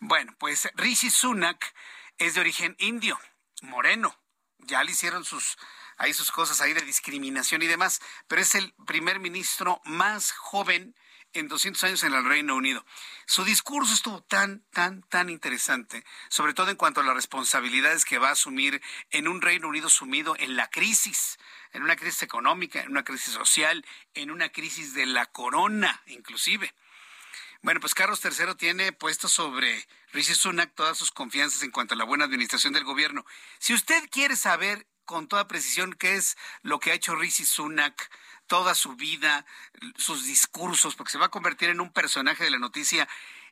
Bueno, pues Rishi Sunak es de origen indio, moreno. Ya le hicieron sus, ahí sus cosas ahí de discriminación y demás, pero es el primer ministro más joven en 200 años en el Reino Unido. Su discurso estuvo tan, tan, tan interesante, sobre todo en cuanto a las responsabilidades que va a asumir en un Reino Unido sumido en la crisis, en una crisis económica, en una crisis social, en una crisis de la corona, inclusive. Bueno, pues Carlos III tiene puesto sobre Rishi Sunak todas sus confianzas en cuanto a la buena administración del gobierno. Si usted quiere saber con toda precisión qué es lo que ha hecho Rishi Sunak, toda su vida, sus discursos, porque se va a convertir en un personaje de la noticia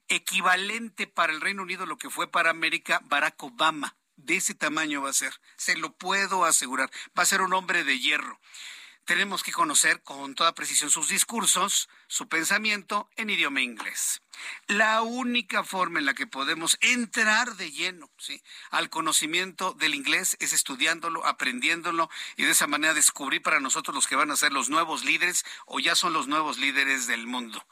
equivalente para el Reino Unido lo que fue para América Barack Obama. De ese tamaño va a ser, se lo puedo asegurar. Va a ser un hombre de hierro tenemos que conocer con toda precisión sus discursos, su pensamiento en idioma inglés. La única forma en la que podemos entrar de lleno al conocimiento del inglés es estudiándolo, aprendiéndolo y de esa manera descubrir para nosotros los que van a ser los nuevos líderes o ya son los nuevos líderes del mundo.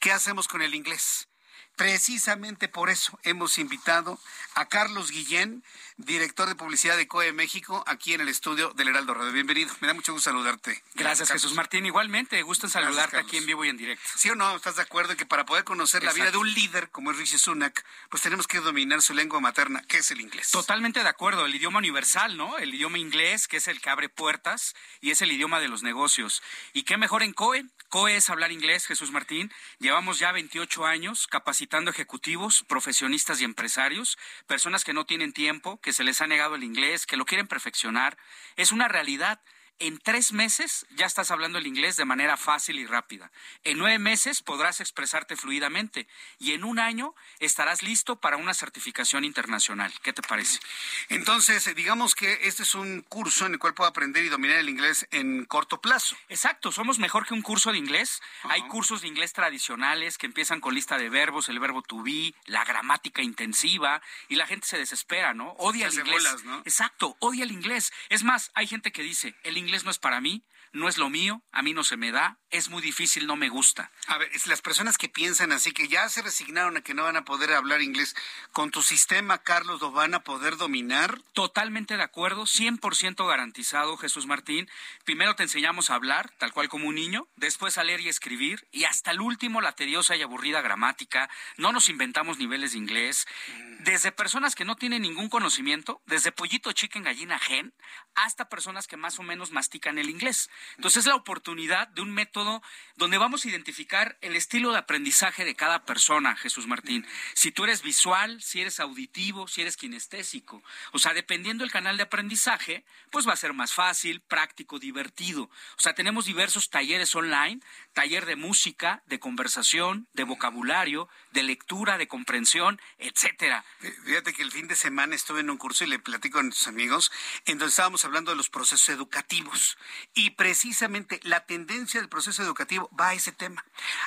¿Qué hacemos con el inglés? Precisamente por eso hemos invitado a Carlos Guillén, director de publicidad de COE México, aquí en el estudio del Heraldo Radio. Bienvenido, me da mucho gusto saludarte. Gracias, Jesús Martín. Igualmente, gusto en saludarte aquí en vivo y en directo. ¿Sí o no? ¿Estás de acuerdo en que para poder conocer la vida de un líder como es Rishi Sunak, pues tenemos que dominar su lengua materna, que es el inglés? Totalmente de acuerdo, el idioma universal, ¿no? El idioma inglés, que es el que abre puertas y es el idioma de los negocios. ¿Y qué mejor en COE? COE es hablar inglés, Jesús Martín. Llevamos ya 28 años capacitando ejecutivos, profesionistas y empresarios, personas que no tienen tiempo, que se les ha negado el inglés, que lo quieren perfeccionar. Es una realidad. En tres meses ya estás hablando el inglés de manera fácil y rápida. En nueve meses podrás expresarte fluidamente. Y en un año estarás listo para una certificación internacional. ¿Qué te parece? Entonces, digamos que este es un curso en el cual puedo aprender y dominar el inglés en corto plazo. Exacto, somos mejor que un curso de inglés. Hay cursos de inglés tradicionales que empiezan con lista de verbos, el verbo to be, la gramática intensiva, y la gente se desespera, ¿no? Odia Se el inglés. bolas, ¿no? Exacto, odia el inglés. Es más, hay gente que dice, el inglés no es para mí, no es lo mío, a mí no se me da, es muy difícil, no me gusta. A ver, es las personas que piensan así, que ya se resignaron a que no van a poder hablar inglés, con tu sistema, Carlos, lo van a poder dominar. Totalmente de acuerdo, 100% garantizado, Jesús Martín. Primero te enseñamos a hablar, tal cual como un niño, después a leer y escribir, y hasta el último la tediosa y aburrida gramática. No nos inventamos niveles de inglés. Desde personas que no tienen ningún conocimiento, desde pollito, chicken, gallina, gen, hasta personas que más o menos mastican el inglés. Entonces es la oportunidad de un método donde vamos a identificar el estilo de aprendizaje de cada persona, Jesús Martín. Si tú eres visual, si eres auditivo, si eres kinestésico. O sea, dependiendo del canal de aprendizaje, pues va a ser más fácil, práctico, divertido. O sea, tenemos diversos talleres online, taller de música, de conversación, de vocabulario, de lectura, de comprensión, etcétera. Fíjate que el fin de semana estuve en un curso y le platico a nuestros amigos, en donde estábamos hablando de los procesos educativos. Y precisamente la tendencia del proceso educativo va a ese tema.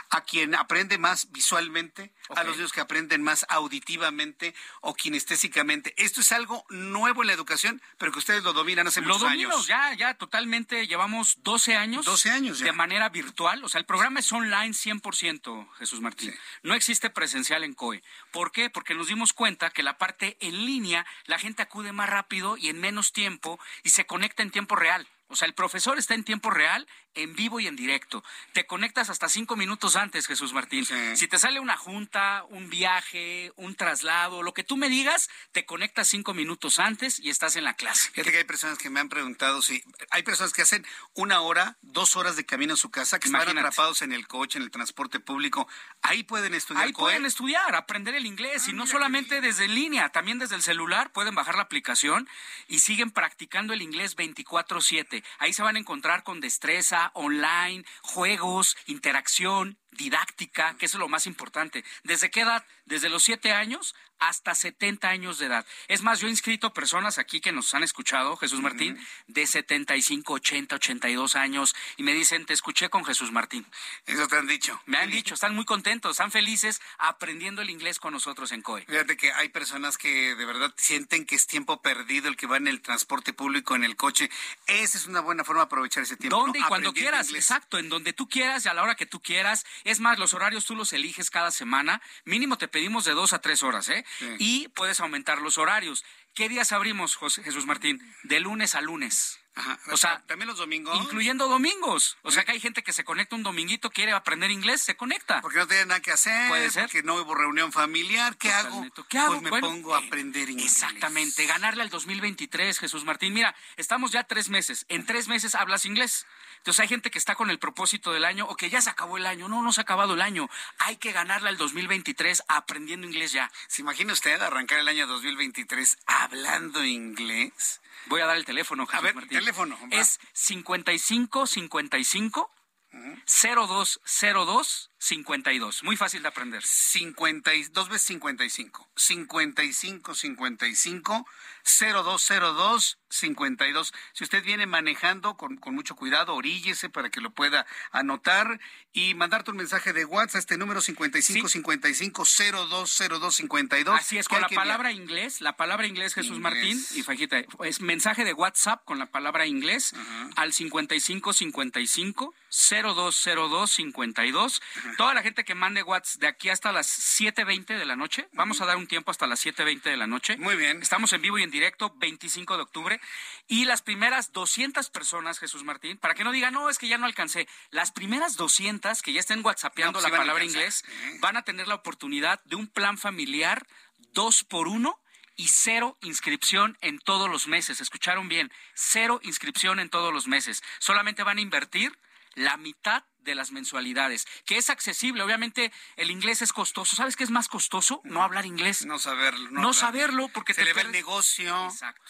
A quien aprende más visualmente, a los niños que aprenden más auditivamente o kinestésicamente. Esto es algo nuevo en la educación, pero que ustedes lo dominan hace Lo muchos domino, años. ya, ya, totalmente. Llevamos 12 años. 12 años ya. De manera virtual. O sea, el programa es online 100%, Jesús Martín. No existe presencial en COE. ¿Por qué? Porque nos dimos cuenta que la parte en línea, la gente acude más rápido y en menos tiempo y se conecta en tiempo real. O sea, el profesor está en tiempo real, en vivo y en directo. Te conectas hasta cinco minutos antes, Jesús Martín. Si te sale una junta, un viaje, un traslado, lo que tú me digas, te conectas cinco minutos antes y estás en la clase. Fíjate que hay personas que me han preguntado si hay personas que hacen una hora, dos horas de camino a su casa, que están atrapados en el coche, en el transporte público. Ahí pueden estudiar Ahí pueden estudiar, aprender el inglés y no solamente desde en línea, también desde el celular pueden bajar la aplicación y siguen practicando el inglés 24/7. Ahí se van a encontrar con destreza, online, juegos, interacción, didáctica, que eso es lo más importante. ¿Desde qué edad? Desde los 7 años hasta 70 años de edad. Es más, yo he inscrito personas aquí que nos han escuchado, Jesús Martín, de 75, 80, 82 años, y me dicen, te escuché con Jesús Martín. Eso te han dicho. Me han dicho, están muy contentos, están felices aprendiendo el inglés con nosotros en COE. Fíjate que hay personas que de verdad sienten que es tiempo perdido el que va en el transporte público, en el coche. Esa es una buena forma de aprovechar ese tiempo. ¿Dónde ¿no? y cuando Aprendiendo quieras? inglés. Exacto, en donde tú quieras y a la hora que tú quieras. Es más, los horarios tú los eliges cada semana. Mínimo te pedimos de dos a tres horas, ¿eh? Y puedes aumentar los horarios. ¿Qué días abrimos, José- Jesús Martín? De lunes a lunes. O sea, también los domingos. Incluyendo domingos. O sea, que hay gente que se conecta un dominguito, quiere aprender inglés, se conecta. Porque no tiene nada que hacer, Puede ser. porque no hubo reunión familiar. ¿Qué hago? ¿Qué hago? Pues me Bueno, pongo a aprender inglés. Exactamente, ganarle al 2023, Jesús Martín. Mira, estamos ya tres meses. En tres meses hablas inglés. Entonces hay gente que está con el propósito del año o que ya se acabó el año. No, no se ha acabado el año. Hay que ganarle al 2023 aprendiendo inglés ya. ¿Se imagina usted arrancar el año 2023 hablando inglés? Voy a dar el teléfono, Jesús A ver, Martín. teléfono. va. Es 55 55 0202 52. Muy fácil de aprender. 50 y- dos veces 55. 55 55 0202 52. Si usted viene manejando con, con mucho cuidado, oríllese para que lo pueda anotar y mandarte un mensaje de WhatsApp a este número 55 55 0202 52. Así es, ¿Qué con la palabra inglés, la palabra inglés Jesús Inglés. Martín, y fajita, es mensaje de WhatsApp con la palabra inglés al 55 55 0202 52 Toda la gente que mande WhatsApp de aquí hasta las 7.20 de la noche, vamos a dar un tiempo hasta las 7.20 de la noche. Muy bien. Estamos en vivo y en directo, 25 de octubre. Y las primeras 200 personas, Jesús Martín, para que no digan, no, es que ya no alcancé. Las primeras 200 que ya estén WhatsAppeando No, pues la palabra inglés, van a tener la oportunidad de un plan familiar dos por uno y cero inscripción en todos los meses. ¿Escucharon bien? Cero inscripción en todos los meses. Solamente van a invertir la mitad de las mensualidades, que es accesible. Obviamente el inglés es costoso. ¿Sabes qué es más costoso? No hablar inglés. No saberlo. No, saberlo porque se te le ve el negocio. Exacto.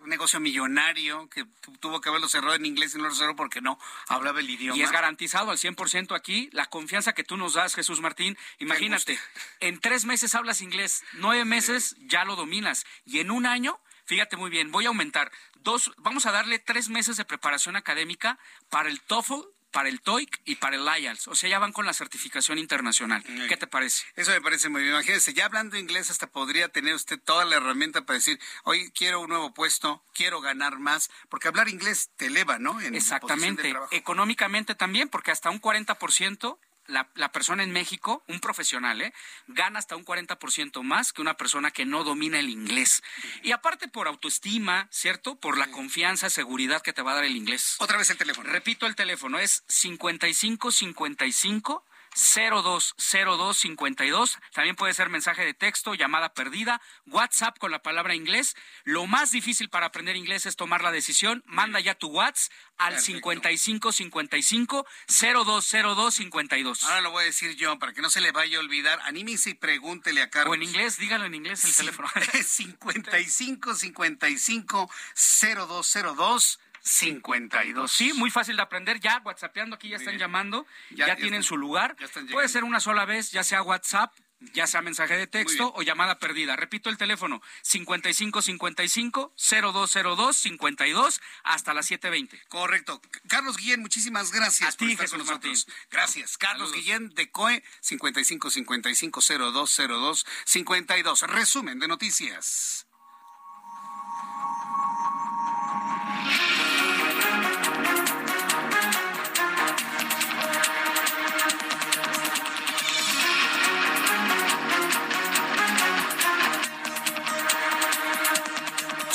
Un negocio millonario que tu- tuvo que haberlo cerrado en inglés y no lo cerró porque no hablaba el idioma. Y es garantizado al 100% aquí la confianza que tú nos das, Jesús Martín. Imagínate, en tres meses hablas inglés, nueve meses ya lo dominas y en un año, fíjate muy bien, voy a aumentar dos, vamos a darle tres meses de preparación académica para el TOEFL, para el TOEIC y para el IELTS. O sea, ya van con la certificación internacional. ¿Qué te parece? Eso me parece muy bien. Imagínese, ya hablando inglés hasta podría tener usted toda la herramienta para decir, hoy quiero un nuevo puesto, quiero ganar más, porque hablar inglés te eleva, ¿no? En Exactamente. Económicamente también, porque hasta un 40%. La, la persona en México, un profesional, ¿eh? gana hasta un 40% más que una persona que no domina el inglés. Y aparte por autoestima, ¿cierto? Por la confianza, seguridad que te va a dar el inglés. Otra vez el teléfono. Repito el teléfono, es 5555 020252. También puede ser mensaje de texto, llamada perdida, WhatsApp con la palabra inglés. Lo más difícil para aprender inglés es tomar la decisión. Manda ya tu WhatsApp al 5555 020252. Ahora lo voy a decir yo, para que no se le vaya a olvidar. Anímese y pregúntele a Carlos. O en inglés, dígalo en inglés el teléfono. 55 55 0202 52. Sí, muy fácil de aprender. Ya whatsappeando aquí ya están llamando, Ya- ya, tienen están- su lugar. Puede ser una sola vez, ya sea WhatsApp, ya sea mensaje de texto o llamada perdida. Repito el teléfono, 5555 0202 52 hasta las 7.20. Correcto. Carlos Guillén, muchísimas gracias A ti, por estar Jesús con nosotros. Gracias. Carlos Guillén de COE 55 55 0202 52. Resumen de noticias.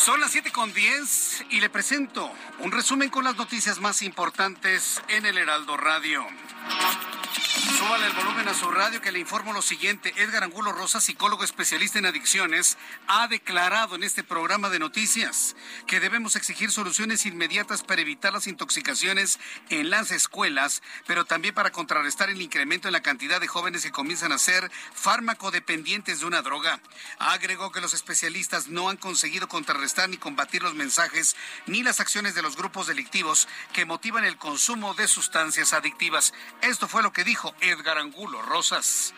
Son las 7 con 10 y le presento un resumen con las noticias más importantes en el Heraldo Radio. Súbale el volumen a su radio que le informo lo siguiente. Edgar Angulo Rosa, psicólogo especialista en adicciones, ha declarado en este programa de noticias que debemos exigir soluciones inmediatas para evitar las intoxicaciones en las escuelas, pero también para contrarrestar el incremento en la cantidad de jóvenes que comienzan a ser fármacodependientes de una droga. Agregó que los especialistas no han conseguido contrarrestar ni combatir los mensajes ni las acciones de los grupos delictivos que motivan el consumo de sustancias adictivas. Esto fue lo que dijo Edgar Angulo Rosas.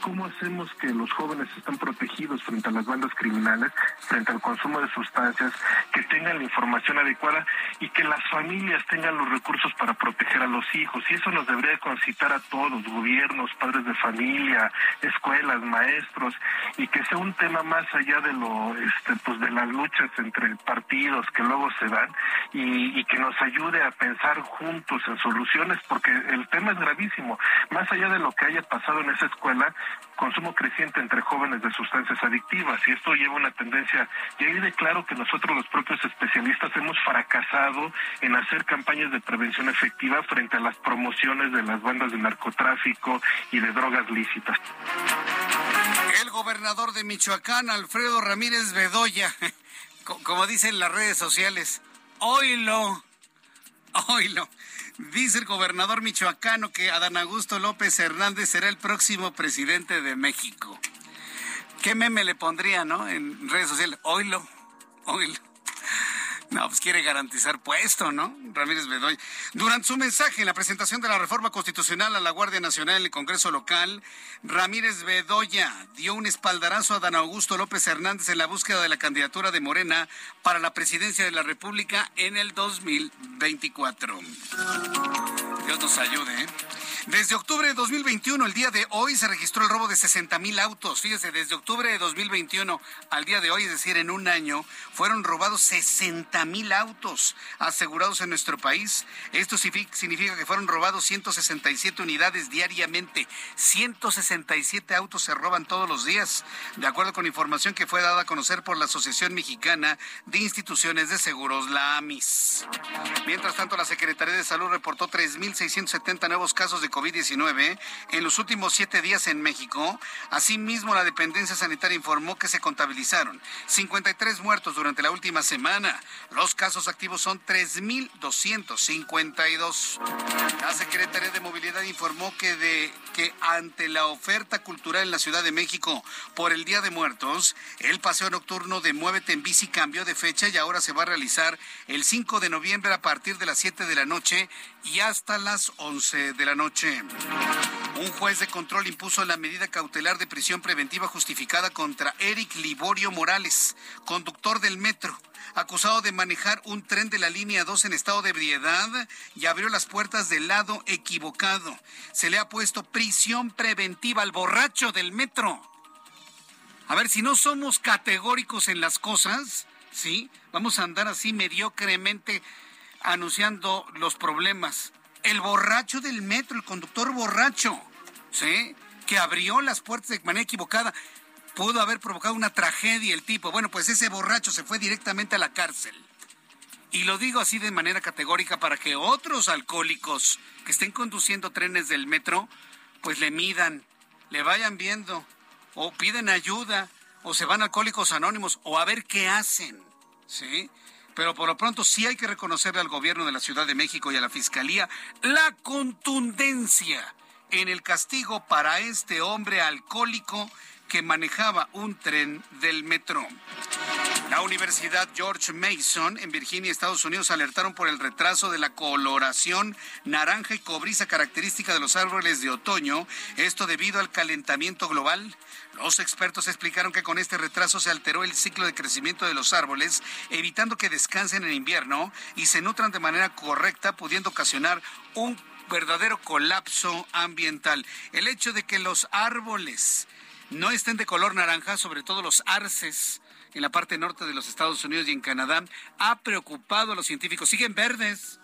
¿Cómo hacemos que los jóvenes estén protegidos frente a las bandas criminales, frente al consumo de sustancias, que tengan la información adecuada y que las familias tengan los recursos para proteger a los hijos? Y eso nos debería concitar a todos, gobiernos, padres de familia, escuelas, maestros, y que sea un tema más allá de lo, este, pues de las luchas entre partidos que luego se dan y, y que nos ayude a pensar juntos en soluciones, porque el tema es gravísimo. Más allá de lo que haya pasado en esa escuela, consumo creciente entre jóvenes de sustancias adictivas y esto lleva una tendencia y ahí declaro que nosotros los propios especialistas hemos fracasado en hacer campañas de prevención efectiva frente a las promociones de las bandas de narcotráfico y de drogas lícitas. El gobernador de Michoacán, Alfredo Ramírez Bedoya, co- como dicen las redes sociales, oílo, oílo. Dice el gobernador michoacano que Adán Augusto López Hernández será el próximo presidente de México. ¿Qué meme le pondría, no? En redes sociales, oílo, oílo. No, pues quiere garantizar puesto, ¿no? Ramírez Bedoya. Durante su mensaje en la presentación de la reforma constitucional a la Guardia Nacional en el Congreso local, Ramírez Bedoya dio un espaldarazo a Dan Augusto López Hernández en la búsqueda de la candidatura de Morena para la presidencia de la República en el 2024. Dios nos ayude, ¿eh? Desde octubre de 2021, el día de hoy, se registró el robo de 60 mil autos. Fíjese, desde octubre de 2021 al día de hoy, es decir, en un año, fueron robados 60 mil autos asegurados en nuestro país. Esto significa que fueron robados 167 unidades diariamente. 167 autos se roban todos los días, de acuerdo con información que fue dada a conocer por la Asociación Mexicana de Instituciones de Seguros, la AMIS. Mientras tanto, la Secretaría de Salud reportó 3.670 nuevos casos de COVID-19 en los últimos siete días en México. Asimismo, la dependencia sanitaria informó que se contabilizaron 53 muertos durante la última semana. Los casos activos son 3.252. La Secretaría de Movilidad informó que, de, que ante la oferta cultural en la Ciudad de México por el Día de Muertos, el paseo nocturno de Muévete en Bici cambió de fecha y ahora se va a realizar el 5 de noviembre a partir de las 7 de la noche y hasta las 11 de la noche. Un juez de control impuso la medida cautelar de prisión preventiva justificada contra Eric Liborio Morales, conductor del metro acusado de manejar un tren de la línea 2 en estado de ebriedad y abrió las puertas del lado equivocado. Se le ha puesto prisión preventiva al borracho del metro. A ver, si no somos categóricos en las cosas, ¿sí? Vamos a andar así mediocremente anunciando los problemas. El borracho del metro, el conductor borracho, ¿sí? Que abrió las puertas de manera equivocada. Pudo haber provocado una tragedia el tipo. Bueno, pues ese borracho se fue directamente a la cárcel. Y lo digo así de manera categórica para que otros alcohólicos que estén conduciendo trenes del metro, pues le midan, le vayan viendo, o piden ayuda, o se van alcohólicos anónimos, o a ver qué hacen. ¿Sí? Pero por lo pronto sí hay que reconocerle al gobierno de la Ciudad de México y a la Fiscalía la contundencia en el castigo para este hombre alcohólico que manejaba un tren del metro. La Universidad George Mason en Virginia, Estados Unidos, alertaron por el retraso de la coloración naranja y cobriza característica de los árboles de otoño, esto debido al calentamiento global. Los expertos explicaron que con este retraso se alteró el ciclo de crecimiento de los árboles, evitando que descansen en invierno y se nutran de manera correcta, pudiendo ocasionar un verdadero colapso ambiental. El hecho de que los árboles no estén de color naranja, sobre todo los arces en la parte norte de los Estados Unidos y en Canadá, ha preocupado a los científicos. Siguen verdes.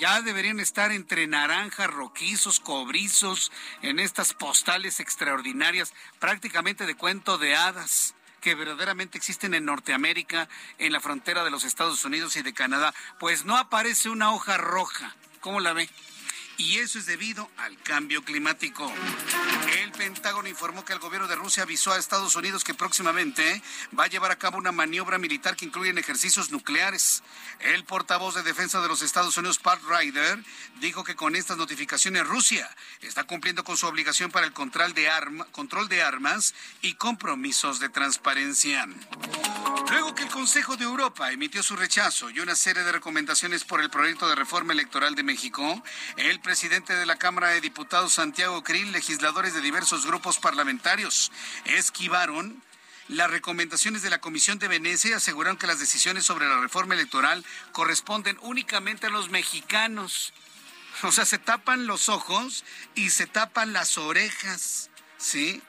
Ya deberían estar entre naranjas, roquizos, cobrizos, en estas postales extraordinarias, prácticamente de cuento de hadas que verdaderamente existen en Norteamérica, en la frontera de los Estados Unidos y de Canadá. Pues no aparece una hoja roja. ¿Cómo la ve? Y eso es debido al cambio climático. El Pentágono informó que el gobierno de Rusia avisó a Estados Unidos que próximamente va a llevar a cabo una maniobra militar que incluye ejercicios nucleares. El portavoz de defensa de los Estados Unidos, Pat Ryder, dijo que con estas notificaciones Rusia está cumpliendo con su obligación para el control de, armas y compromisos de transparencia. Luego que el Consejo de Europa emitió su rechazo y una serie de recomendaciones por el proyecto de reforma electoral de México, el de la Cámara de Diputados, Santiago Krill, legisladores de diversos grupos parlamentarios esquivaron las recomendaciones de la Comisión de Venecia y aseguraron que las decisiones sobre la reforma electoral corresponden únicamente a los mexicanos. O sea, se tapan los ojos y se tapan las orejas, ¿sí?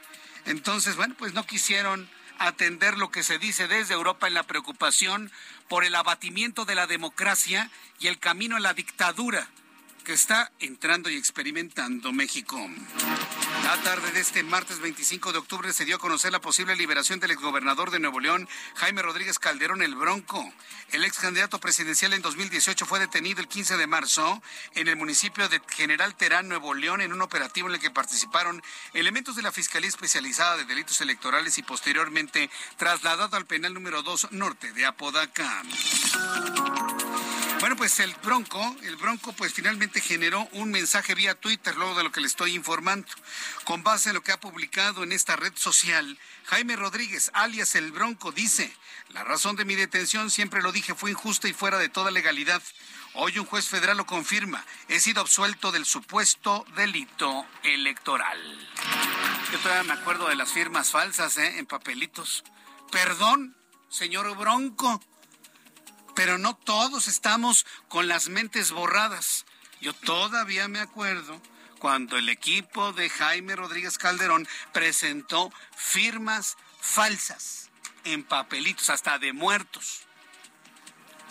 Entonces, bueno, pues no quisieron atender lo que se dice desde Europa en la preocupación por el abatimiento de la democracia y el camino a la dictadura que está entrando y experimentando México. La tarde de este martes 25 de octubre se dio a conocer la posible liberación del exgobernador de Nuevo León, Jaime Rodríguez Calderón el Bronco. El ex candidato presidencial en 2018 fue detenido el 15 de marzo en el municipio de General Terán, Nuevo León, en un operativo en el que participaron elementos de la Fiscalía Especializada de Delitos Electorales y posteriormente trasladado al penal número 2 norte de Apodaca. Bueno, pues el Bronco, el Bronco pues finalmente generó un mensaje vía Twitter luego de lo que le estoy informando. Con base en lo que ha publicado en esta red social, Jaime Rodríguez, alias el Bronco, dice, la razón de mi detención, siempre lo dije, fue injusta y fuera de toda legalidad. Hoy un juez federal lo confirma. He sido absuelto del supuesto delito electoral. Yo todavía me acuerdo de las firmas falsas, ¿eh? En papelitos. Perdón, señor Bronco pero no todos estamos con las mentes borradas. Yo todavía me acuerdo cuando el equipo de Jaime Rodríguez Calderón presentó firmas falsas en papelitos, hasta de muertos.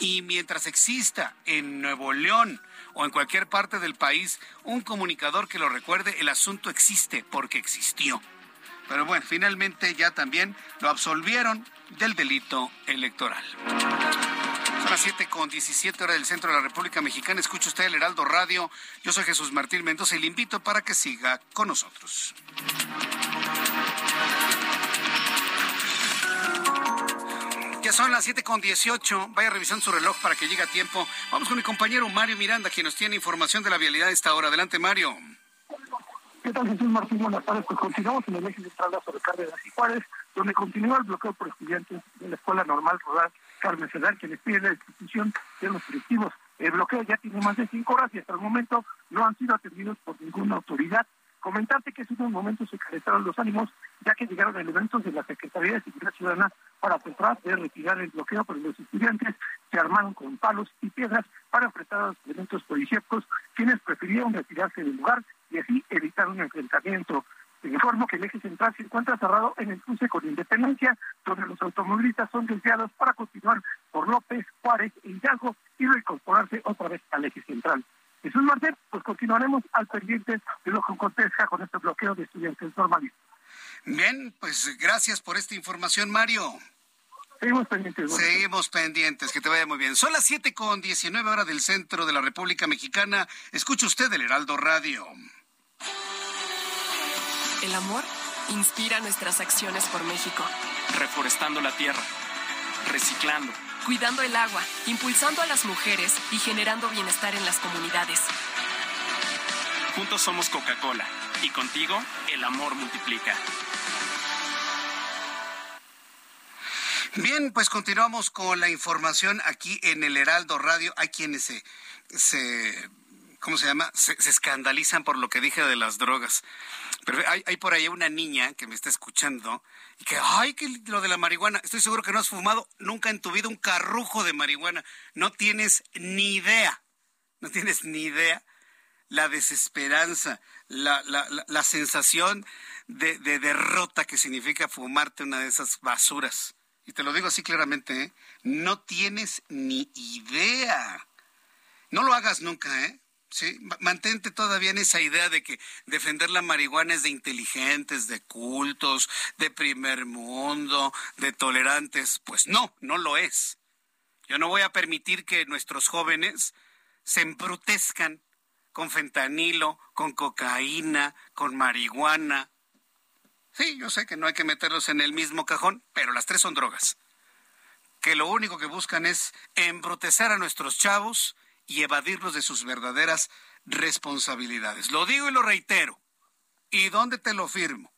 Y mientras exista en Nuevo León o en cualquier parte del país un comunicador que lo recuerde, el asunto existe porque existió. Pero bueno, finalmente ya también lo absolvieron del delito electoral. Son las 7 con 17 horas del centro de la República Mexicana. Escucha usted el Heraldo Radio. Yo soy Jesús Martín Mendoza y le invito para que siga con nosotros. Ya son las 7 con 18. Vaya revisando su reloj para que llegue a tiempo. Vamos con mi compañero Mario Miranda, quien nos tiene información de la vialidad a esta hora. Adelante, Mario. ¿Qué tal, Jesús Martín? Buenas tardes. Pues continuamos en el eje central sobre Cárdenas y Juárez, donde continúa el bloqueo por estudiantes de la Escuela Normal Rural Carmen Cedar, quienes piden la institución de los directivos. El bloqueo ya tiene más de cinco horas y hasta el momento no han sido atendidos por ninguna autoridad. Comentarte que en unos momentos se calentaron los ánimos, ya que llegaron elementos de la Secretaría de Seguridad Ciudadana para tratar de retirar el bloqueo, pero los estudiantes se armaron con palos y piedras para enfrentar a los elementos policíacos, quienes prefirieron retirarse del lugar y así evitar un enfrentamiento. Informo que el eje central se encuentra cerrado en el cruce con Independencia, donde los automovilistas son desviados para continuar por López, Juárez e Hidalgo y reincorporarse otra vez al eje central. Jesús Martín, pues continuaremos al pendiente de lo que acontezca con este bloqueo de estudiantes normalistas. Bien, pues gracias por esta información, Mario. Seguimos pendientes. Seguimos pendientes, que te vaya muy bien. Son las 7 con 19 horas del centro de la República Mexicana. Escucha usted el Heraldo Radio. El amor inspira nuestras acciones por México. Reforestando la tierra, reciclando, cuidando el agua, impulsando a las mujeres y generando bienestar en las comunidades. Juntos somos Coca-Cola y contigo el amor multiplica. Bien, pues continuamos con la información aquí en el Heraldo Radio. Hay quienes se, se ¿cómo se llama? Se, escandalizan por lo que dije de las drogas. Pero hay, por ahí una niña que me está escuchando y que, ay, que lo de la marihuana. Estoy seguro que no has fumado nunca en tu vida un carrujo de marihuana. No tienes ni idea. No tienes ni idea la desesperanza, la, la, la, sensación de, de, derrota que significa fumarte una de esas basuras. Y te lo digo así claramente, ¿eh? no tienes ni idea. No lo hagas nunca, ¿eh? Sí, mantente todavía en esa idea de que defender la marihuana es de inteligentes, de cultos, de primer mundo, de tolerantes. Pues no, no lo es. Yo no voy a permitir que nuestros jóvenes se embrutezcan con fentanilo, con cocaína, con marihuana. Sí, yo sé que no hay que meterlos en el mismo cajón, pero las tres son drogas. Que lo único que buscan es embrutezar a nuestros chavos y evadirlos de sus verdaderas responsabilidades. Lo digo y lo reitero. ¿Y dónde te lo firmo?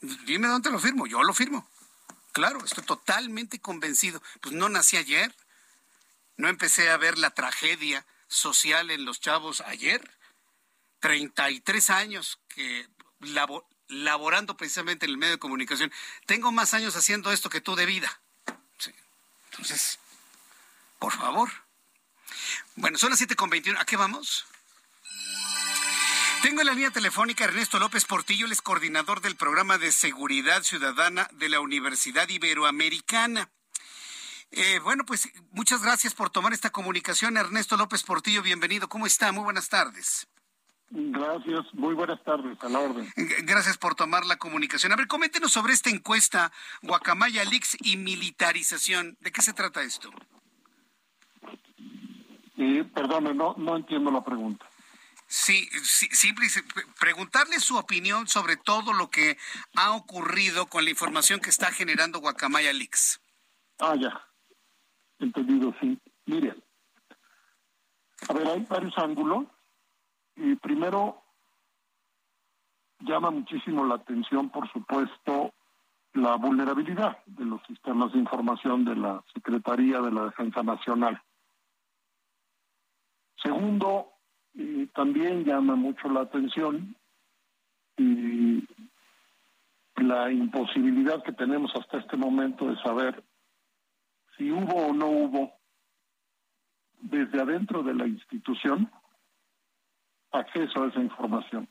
Dime dónde te lo firmo. Yo lo firmo. Claro, estoy totalmente convencido. Pues no nací ayer. No empecé a ver la tragedia social en los chavos ayer. 33 años que laborando precisamente en el medio de comunicación. Tengo más años haciendo esto que tú de vida. Entonces, por favor. Bueno, son las 7.21. ¿A qué vamos? Tengo en la línea telefónica Ernesto López Portillo, el es coordinador del programa de seguridad ciudadana de la Universidad Iberoamericana. Eh, bueno, pues muchas gracias por tomar esta comunicación. Ernesto López Portillo, bienvenido. ¿Cómo está? Muy buenas tardes. Gracias, muy buenas tardes, a la orden. Gracias por tomar la comunicación. A ver, coméntenos sobre esta encuesta Guacamaya Leaks y militarización. ¿De qué se trata esto? Eh, perdone, no, no entiendo la pregunta. Sí, sí, simple, preguntarle su opinión sobre todo lo que ha ocurrido con la información que está generando Guacamaya Leaks. Ah, ya. Entendido, sí. Mire, a ver, hay varios ángulos. Y primero, llama muchísimo la atención, por supuesto, la vulnerabilidad de los sistemas de información de la Secretaría de la Defensa Nacional. Segundo, también llama mucho la atención la imposibilidad que tenemos hasta este momento de saber si hubo o no hubo desde adentro de la institución acceso a esa información.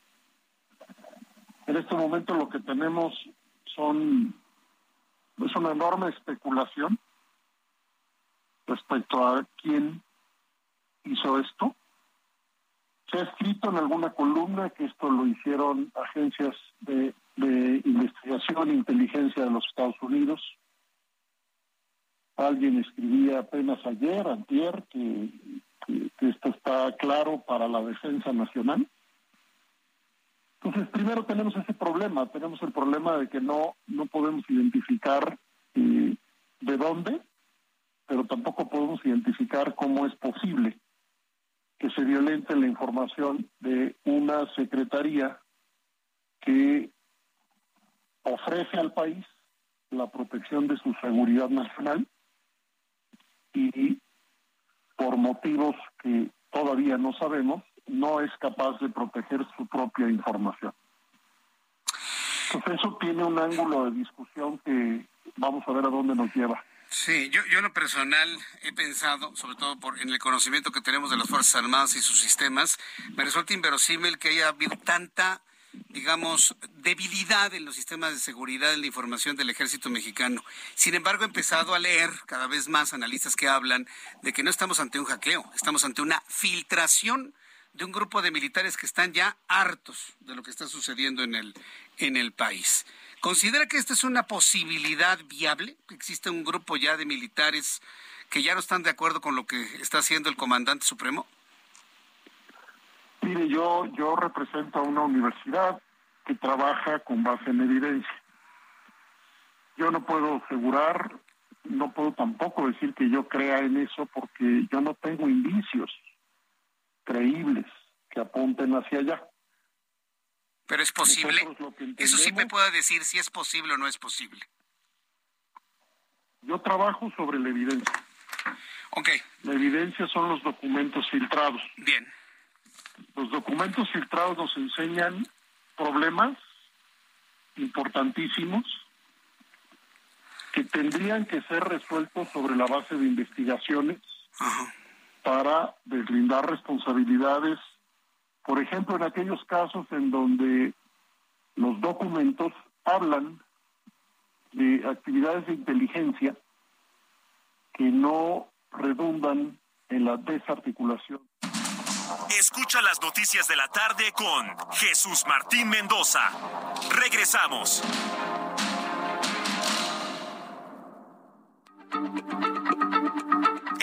En este momento lo que tenemos son es una enorme especulación respecto a quién hizo esto. Se ha escrito en alguna columna que esto lo hicieron agencias de, investigación e inteligencia de los Estados Unidos. Alguien escribía apenas ayer, antier, que, esto está claro para la defensa nacional. Entonces, primero tenemos ese problema, tenemos el problema de que no, no podemos identificar eh, de dónde, pero tampoco podemos identificar cómo es posible que se violente la información de una secretaría que ofrece al país la protección de su seguridad nacional y por motivos que todavía no sabemos, no es capaz de proteger su propia información. Entonces eso tiene un ángulo de discusión que vamos a ver a dónde nos lleva. Sí, yo, yo en lo personal he pensado, sobre todo por en el conocimiento que tenemos de las Fuerzas Armadas y sus sistemas, me resulta inverosímil que haya habido tanta, digamos, debilidad en los sistemas de seguridad en la información del ejército mexicano. Sin embargo, he empezado a leer cada vez más analistas que hablan de que no estamos ante un hackeo, estamos ante una filtración de un grupo de militares que están ya hartos de lo que está sucediendo en el, en el país. ¿Considera que esta es una posibilidad viable? ¿Que existe un grupo ya de militares que ya no están de acuerdo con lo que está haciendo el comandante supremo? Mire, yo, yo represento a una universidad que trabaja con base en evidencia. Yo no puedo asegurar, no puedo tampoco decir que yo crea en eso porque yo no tengo indicios creíbles que apunten hacia allá. Pero es posible. Eso sí me puede decir si es posible o no es posible. Yo trabajo sobre la evidencia. Ok. La evidencia son los documentos filtrados. Bien. Los documentos filtrados nos enseñan problemas importantísimos que tendrían que ser resueltos sobre la base de investigaciones para deslindar responsabilidades por ejemplo, en aquellos casos en donde los documentos hablan de actividades de inteligencia que no redundan en la desarticulación. Escucha las noticias de la tarde con Jesús Martín Mendoza. Regresamos.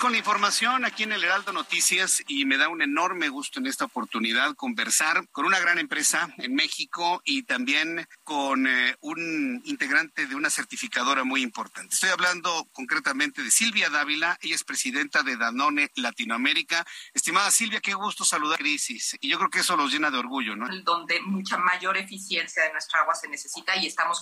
Con la información aquí en el Heraldo Noticias y me da un enorme gusto en esta oportunidad conversar con una gran empresa en México y también con eh, un integrante de una certificadora muy importante. Estoy hablando concretamente de Silvia Dávila, ella es presidenta de Danone Latinoamérica. Estimada Silvia, qué gusto saludar crisis y yo creo que eso los llena de orgullo, ¿no? Donde mucha mayor eficiencia de nuestra agua se necesita y estamos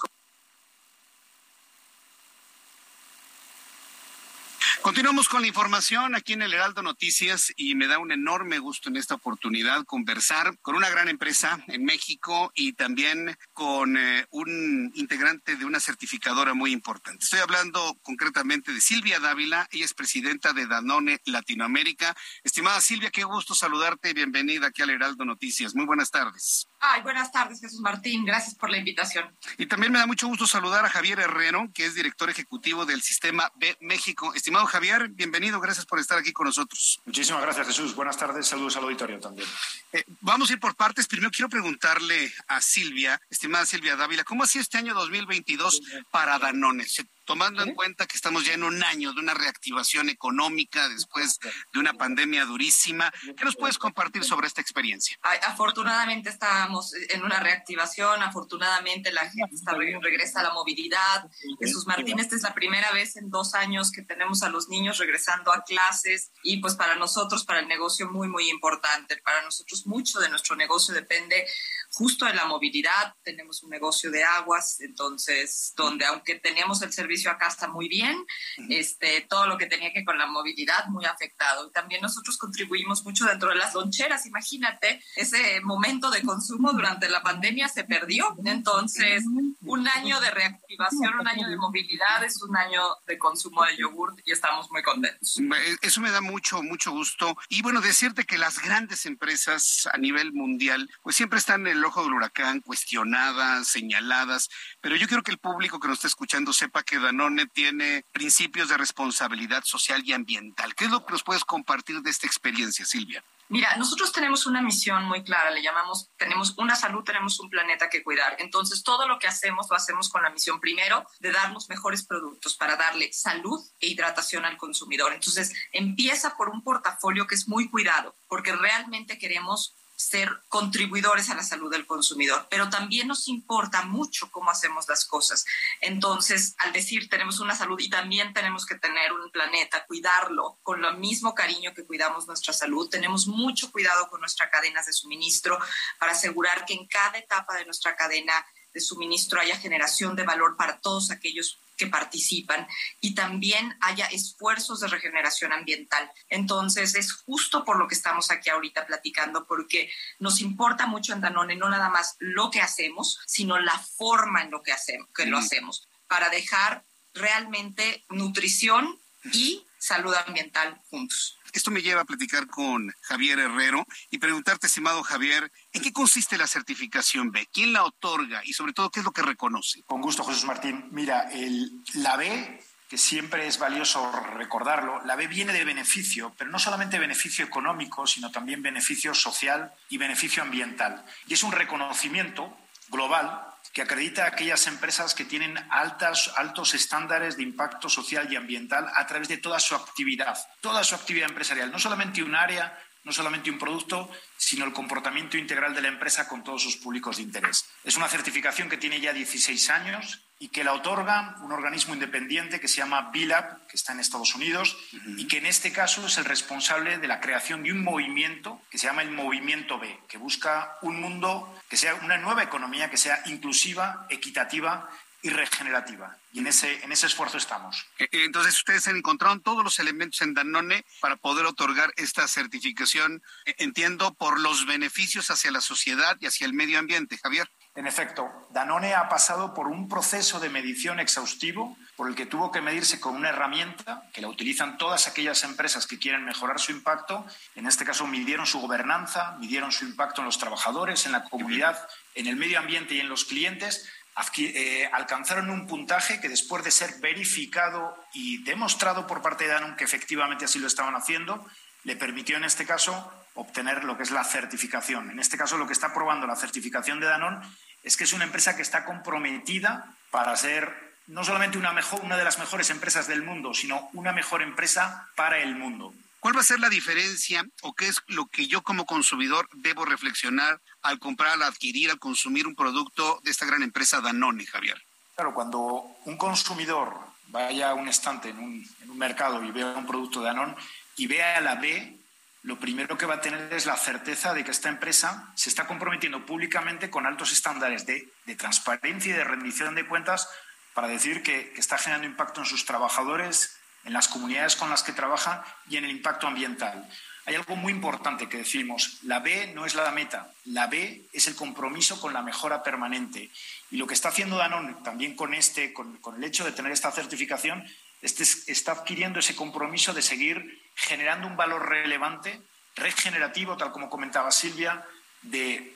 Continuamos con la información aquí en el Heraldo Noticias y me da un enorme gusto en esta oportunidad conversar con una gran empresa en México y también con eh, un integrante de una certificadora muy importante. Estoy hablando concretamente de Silvia Dávila, ella es presidenta de Danone Latinoamérica. Estimada Silvia, qué gusto saludarte y bienvenida aquí al Heraldo Noticias. Muy buenas tardes. Ay, buenas tardes, Jesús Martín. Gracias por la invitación. Y también me da mucho gusto saludar a Javier Herrero, que es director ejecutivo del Sistema B México. Estimado Javier, bienvenido, gracias por estar aquí con nosotros. Muchísimas gracias, Jesús. Buenas tardes, saludos al auditorio también. Eh, vamos a ir por partes. Primero quiero preguntarle a Silvia, estimada Silvia Dávila, ¿cómo ha sido este año 2022 para Danone? Tomando en cuenta que estamos ya en un año de una reactivación económica después de una pandemia durísima. ¿Qué nos puedes compartir sobre esta experiencia? Afortunadamente estamos en una reactivación, afortunadamente la gente está, regresa a la movilidad. Jesús Martín, esta es la primera vez en dos años que tenemos a los niños regresando a clases y pues para nosotros, para el negocio, muy, muy importante. Para nosotros mucho de nuestro negocio depende justo de la movilidad. Tenemos un negocio de aguas, entonces, donde aunque teníamos el servicio acá está muy bien, este, todo lo que tenía que con la movilidad muy afectado. Y también nosotros contribuimos mucho dentro de las loncheras. Imagínate, ese momento de consumo durante la pandemia se perdió. Entonces, un año de reactivación, un año de movilidad, es un año de consumo de yogurt y estamos muy contentos. Eso me da mucho, mucho gusto. Y bueno, decirte que las grandes empresas a nivel mundial, pues siempre están en el ojo del huracán, cuestionadas, señaladas, pero yo quiero que el público que nos está escuchando sepa que Danone tiene principios de responsabilidad social y ambiental. ¿Qué es lo que nos puedes compartir de esta experiencia, Silvia? Mira, nosotros tenemos una misión muy clara, le llamamos, tenemos una salud, tenemos un planeta que cuidar. Entonces, todo lo que hacemos lo hacemos con la misión primero de darnos mejores productos para darle salud e hidratación al consumidor. Entonces, empieza por un portafolio que es muy cuidado, porque realmente queremos ser contribuidores a la salud del consumidor, pero también nos importa mucho cómo hacemos las cosas. Entonces, al decir tenemos una salud y también tenemos que tener un planeta, cuidarlo con el mismo cariño que cuidamos nuestra salud, tenemos mucho cuidado con nuestras cadenas de suministro para asegurar que en cada etapa de nuestra cadena de suministro haya generación de valor para todos aquellos que participan y también haya esfuerzos de regeneración ambiental. Entonces, es justo por lo que estamos aquí ahorita platicando, porque nos importa mucho en Danone no nada más lo que hacemos, sino la forma en lo que, hacemos, que lo hacemos, para dejar realmente nutrición y salud ambiental juntos. Esto me lleva a platicar con Javier Herrero y preguntarte, estimado Javier, ¿en qué consiste la certificación B? ¿Quién la otorga? Y sobre todo, ¿qué es lo que reconoce? Con gusto, Jesús Martín. Mira, el, la B que siempre es valioso recordarlo, la B viene de beneficio, pero no solamente beneficio económico, sino también beneficio social y beneficio ambiental. Y es un reconocimiento global que acredita a aquellas empresas que tienen altos estándares de impacto social y ambiental a través de toda su actividad, toda su actividad empresarial, no solamente un área, no solamente un producto, sino el comportamiento integral de la empresa con todos sus públicos de interés. Es una certificación que tiene ya 16 años y que la otorga un organismo independiente que se llama BILAB, que está en Estados Unidos, y que en este caso es el responsable de la creación de un movimiento que se llama el Movimiento B, que busca un mundo que sea una nueva economía, que sea inclusiva, equitativa y regenerativa. Y en ese, en ese esfuerzo estamos. Eh, eh, entonces, ustedes han encontrado todos los elementos en Danone para poder otorgar esta certificación, eh, entiendo, por los beneficios hacia la sociedad y hacia el medio ambiente. Javier. En efecto, Danone ha pasado por un proceso de medición exhaustivo por el que tuvo que medirse con una herramienta que la utilizan todas aquellas empresas que quieren mejorar su impacto. En este caso, midieron su gobernanza, midieron su impacto en los trabajadores, en la comunidad, en el medio ambiente y en los clientes. Eh, alcanzaron un puntaje que después de ser verificado y demostrado por parte de Danone que efectivamente así lo estaban haciendo, le permitió en este caso obtener lo que es la certificación. En este caso, lo que está probando la certificación de Danone es que es una empresa que está comprometida para ser no solamente una, mejor, una de las mejores empresas del mundo, sino una mejor empresa para el mundo. ¿Cuál va a ser la diferencia o qué es lo que yo como consumidor debo reflexionar al comprar, al adquirir, al consumir un producto de esta gran empresa Danone, Javier? Claro, cuando un consumidor vaya a un estante en un, en un mercado y vea un producto de Danone y vea la B, lo primero que va a tener es la certeza de que esta empresa se está comprometiendo públicamente con altos estándares de, transparencia y de rendición de cuentas para decir que, que, está generando impacto en sus trabajadores, en las comunidades con las que trabaja y en el impacto ambiental. Hay algo muy importante que decimos, la B no es la meta, la B es el compromiso con la mejora permanente. Y lo que está haciendo Danone también con, este, con, el hecho de tener esta certificación este está adquiriendo ese compromiso de seguir generando un valor relevante, regenerativo, tal como comentaba Silvia, de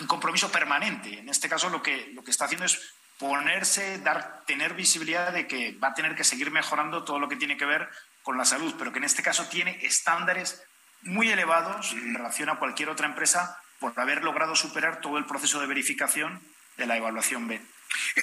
un compromiso permanente. En este caso, lo que, lo que está haciendo es ponerse, dar, tener visibilidad de que va a tener que seguir mejorando todo lo que tiene que ver con la salud, pero que en este caso tiene estándares muy elevados en relación a cualquier otra empresa por haber logrado superar todo el proceso de verificación de la evaluación B.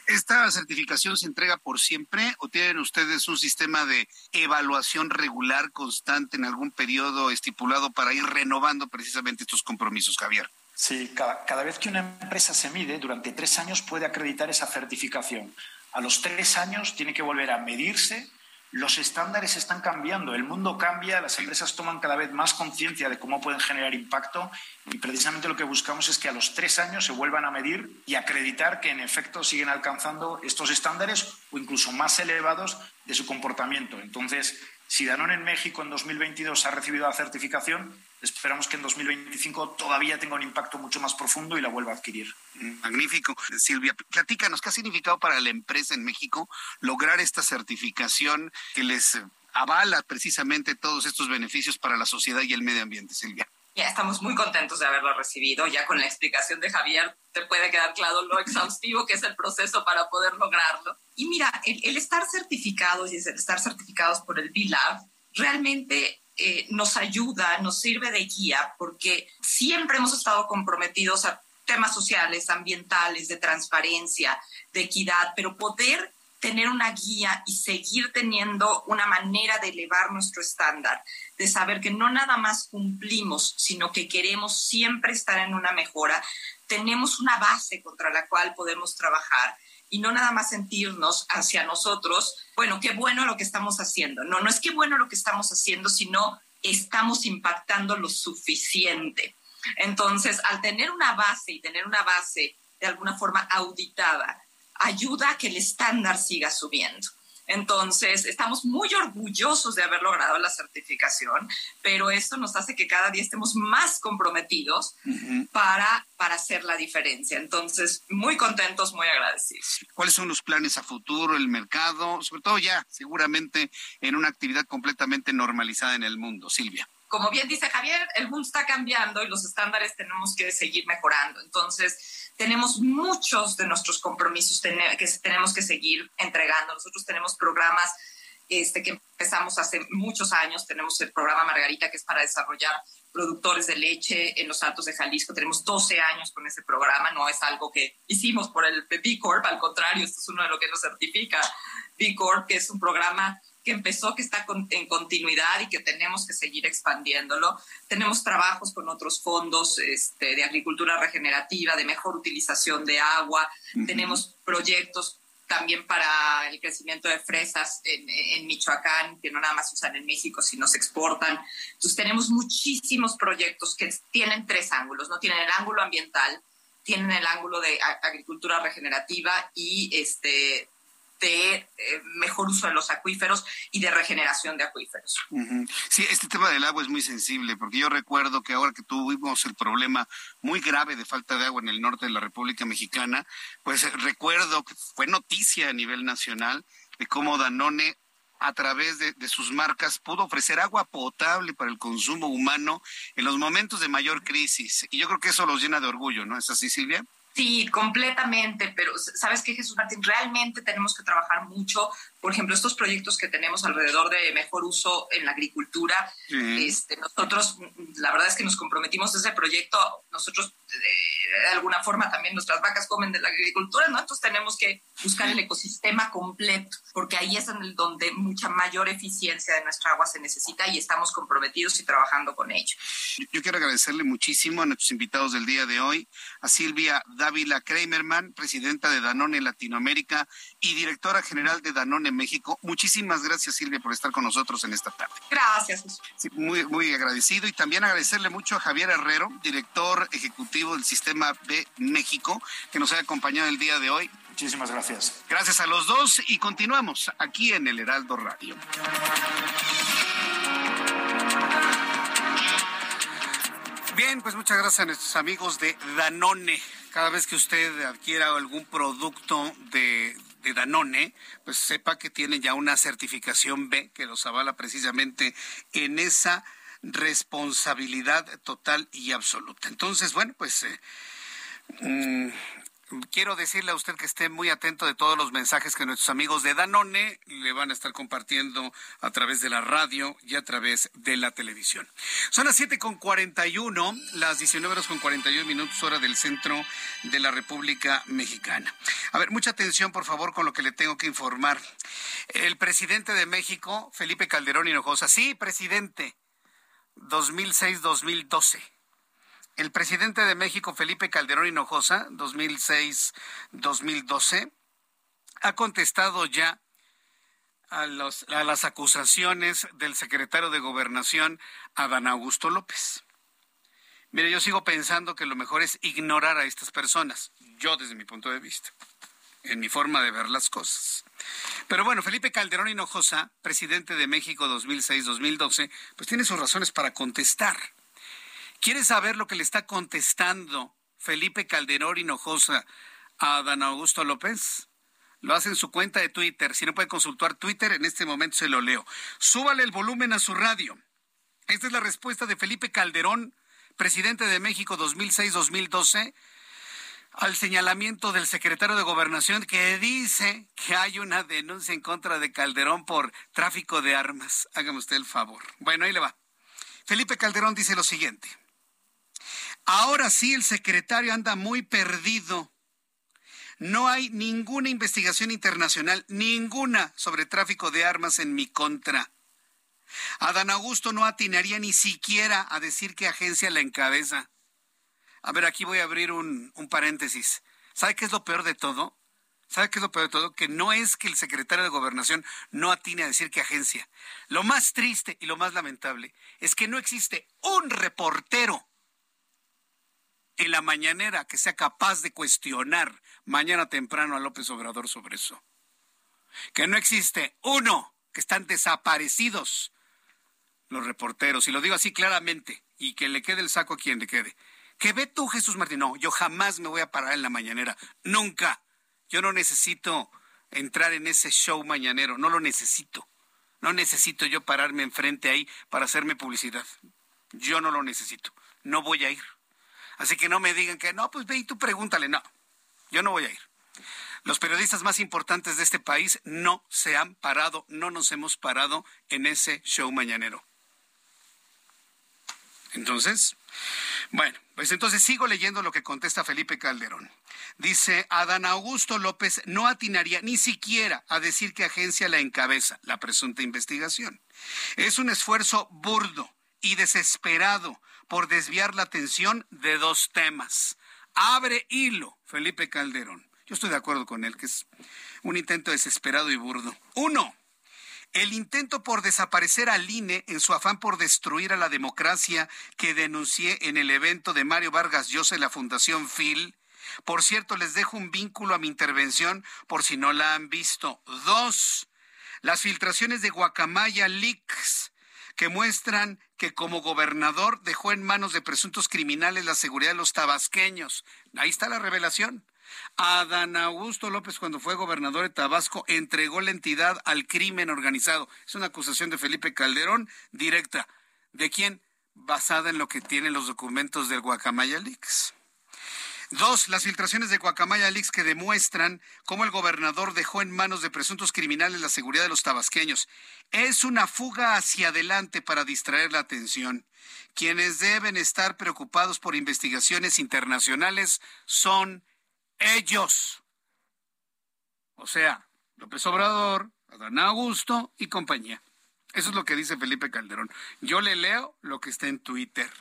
¿Esta certificación se entrega por siempre o tienen ustedes un sistema de evaluación regular constante en algún periodo estipulado para ir renovando precisamente estos compromisos, Javier? Sí, cada, cada vez que una empresa se mide, durante tres años puede acreditar esa certificación. A los tres años tiene que volver a medirse los estándares están cambiando, el mundo cambia, las empresas toman cada vez más conciencia de cómo pueden generar impacto y precisamente lo que buscamos es que a los tres años se vuelvan a medir y acreditar que en efecto siguen alcanzando estos estándares o incluso más elevados de su comportamiento. Entonces, si Danone en México en 2022 ha recibido la certificación, esperamos que en 2025 todavía tenga un impacto mucho más profundo y la vuelva a adquirir. Magnífico. Silvia, platícanos, ¿qué ha significado para la empresa en México lograr esta certificación que les avala precisamente todos estos beneficios para la sociedad y el medio ambiente, Silvia? Ya estamos muy contentos de haberlo recibido. Ya con la explicación de Javier te puede quedar claro lo exhaustivo que es el proceso para poder lograrlo. Y mira, el, estar certificados y el estar certificados por el B-Lab realmente eh, nos ayuda, nos sirve de guía, porque siempre hemos estado comprometidos a temas sociales, ambientales, de transparencia, de equidad, pero poder tener una guía y seguir teniendo una manera de elevar nuestro estándar, de saber que no nada más cumplimos, sino que queremos siempre estar en una mejora, tenemos una base contra la cual podemos trabajar y no nada más sentirnos hacia nosotros, bueno, qué bueno lo que estamos haciendo. No, no es qué bueno lo que estamos haciendo, sino estamos impactando lo suficiente. Entonces, al tener una base y tener una base de alguna forma auditada, ayuda a que el estándar siga subiendo. Entonces, estamos muy orgullosos de haber logrado la certificación, pero esto nos hace que cada día estemos más comprometidos para, para hacer la diferencia. Entonces, muy contentos, muy agradecidos. ¿Cuáles son los planes a futuro, el mercado, sobre todo ya seguramente en una actividad completamente normalizada en el mundo? Silvia como bien dice Javier, el mundo está cambiando y los estándares tenemos que seguir mejorando. Entonces, tenemos muchos de nuestros compromisos que tenemos que seguir entregando. Nosotros tenemos programas este, que empezamos hace muchos años. Tenemos el programa Margarita, que es para desarrollar productores de leche en los Altos de Jalisco. Tenemos 12 años con ese programa. No es algo que hicimos por el B Corp, al contrario, esto es uno de lo que nos certifica B Corp, que es un programa que empezó, que está en continuidad y que tenemos que seguir expandiéndolo. Tenemos trabajos con otros fondos este, de agricultura regenerativa, de mejor utilización de agua. Tenemos proyectos también para el crecimiento de fresas en, en, Michoacán, que no nada más se usan en México, sino se exportan. Entonces tenemos muchísimos proyectos que tienen tres ángulos, ¿no? Tienen el ángulo ambiental, tienen el ángulo de agricultura regenerativa y este de eh, mejor uso de los acuíferos y de regeneración de acuíferos. Sí, este tema del agua es muy sensible, porque yo recuerdo que ahora que tuvimos el problema muy grave de falta de agua en el norte de la República Mexicana, pues eh, recuerdo que fue noticia a nivel nacional de cómo Danone a través de, de, sus marcas pudo ofrecer agua potable para el consumo humano en los momentos de mayor crisis. Y yo creo que eso los llena de orgullo, ¿no es así, Silvia? Sí, completamente, pero sabes que Jesús Martín, realmente tenemos que trabajar mucho por ejemplo, estos proyectos que tenemos alrededor de mejor uso en la agricultura, este, nosotros, la verdad es que nos comprometimos a ese proyecto, nosotros de, alguna forma también nuestras vacas comen de la agricultura, ¿no? Entonces tenemos que buscar el ecosistema completo, porque ahí es en el donde mucha mayor eficiencia de nuestra agua se necesita y estamos comprometidos y trabajando con ello. Yo quiero agradecerle muchísimo a nuestros invitados del día de hoy, a Silvia Dávila Kramerman, presidenta de Danone Latinoamérica y directora general de Danone México. Muchísimas gracias, Silvia, por estar con nosotros en esta tarde. Gracias. muy, muy agradecido y también agradecerle mucho a Javier Herrero, director ejecutivo del Sistema B México, que nos ha acompañado el día de hoy. Muchísimas gracias. Gracias a los dos y continuamos aquí en el Heraldo Radio. Bien, pues muchas gracias a nuestros amigos de Danone. Cada vez que usted adquiera algún producto de de Danone, pues sepa que tienen ya una certificación B que los avala precisamente en esa responsabilidad total y absoluta. Entonces, bueno, pues eh, mm, quiero decirle a usted que esté muy atento de todos los mensajes que nuestros amigos de Danone le van a estar compartiendo a través de la radio y a través de la televisión. Son las siete con 41, las 19 horas con 41 minutos hora del centro de la República Mexicana. A ver, mucha atención por favor con lo que le tengo que informar. El presidente de México, Felipe Calderón Hinojosa, sí, presidente, 2006-2012 el presidente de México, Felipe Calderón Hinojosa, 2006-2012, ha contestado ya a, a, las acusaciones del secretario de Gobernación, Adán Augusto López. Mire, yo sigo pensando que lo mejor es ignorar a estas personas, yo desde mi punto de vista, en mi forma de ver las cosas. Pero bueno, Felipe Calderón Hinojosa, presidente de México 2006-2012, pues tiene sus razones para contestar. ¿Quiere saber lo que le está contestando Felipe Calderón Hinojosa a Dan Augusto López? Lo hace en su cuenta de Twitter. Si no puede consultar Twitter, en este momento se lo leo. Súbale el volumen a su radio. Esta es la respuesta de Felipe Calderón, presidente de México 2006-2012, al señalamiento del secretario de Gobernación que dice que hay una denuncia en contra de Calderón por tráfico de armas. Hágame usted el favor. Bueno, ahí le va. Felipe Calderón dice lo siguiente. Ahora sí el secretario anda muy perdido. No hay ninguna investigación internacional, ninguna sobre tráfico de armas en mi contra. Adán Augusto no atinaría ni siquiera a decir qué agencia la encabeza. A ver, aquí voy a abrir un, un paréntesis. ¿Sabe qué es lo peor de todo? ¿Sabe qué es lo peor de todo? Que no es que el secretario de Gobernación no atine a decir qué agencia. Lo más triste y lo más lamentable es que no existe un reportero en la mañanera que sea capaz de cuestionar mañana temprano a López Obrador sobre eso. Que no existe uno, que están desaparecidos los reporteros, y lo digo así claramente, y que le quede el saco a quien le quede. Que ve tú, Jesús Martín, no, yo jamás me voy a parar en la mañanera, nunca. Yo no necesito entrar en ese show mañanero, no lo necesito. No necesito yo pararme enfrente ahí para hacerme publicidad. Yo no lo necesito. No voy a ir. Así que no me digan que no, pues ve y tú pregúntale. No, yo no voy a ir. Los periodistas más importantes de este país no se han parado, no nos hemos parado en ese show mañanero. Entonces, bueno, pues entonces sigo leyendo lo que contesta Felipe Calderón. Dice, Adán Augusto López no atinaría ni siquiera a decir qué agencia la encabeza, la presunta investigación. Es un esfuerzo burdo y desesperado por desviar la atención de dos temas. Abre hilo, Felipe Calderón. Yo estoy de acuerdo con él, que es un intento desesperado y burdo. Uno, el intento por desaparecer al INE en su afán por destruir a la democracia que denuncié en el evento de Mario Vargas Llosa en la Fundación FIL. Por cierto, les dejo un vínculo a mi intervención por si no la han visto. Dos, las filtraciones de Guacamaya Leaks que muestran que como gobernador dejó en manos de presuntos criminales la seguridad de los tabasqueños. Ahí está la revelación. Adán Augusto López, cuando fue gobernador de Tabasco, entregó la entidad al crimen organizado. Es una acusación de Felipe Calderón directa. ¿De quién? Basada en lo que tienen los documentos del Guacamaya Leaks. Dos, las filtraciones de Guacamaya Leaks que demuestran cómo el gobernador dejó en manos de presuntos criminales la seguridad de los tabasqueños. Es una fuga hacia adelante para distraer la atención. Quienes deben estar preocupados por investigaciones internacionales son ellos. O sea, López Obrador, Adán Augusto y compañía. Eso es lo que dice Felipe Calderón. Yo le leo lo que está en Twitter.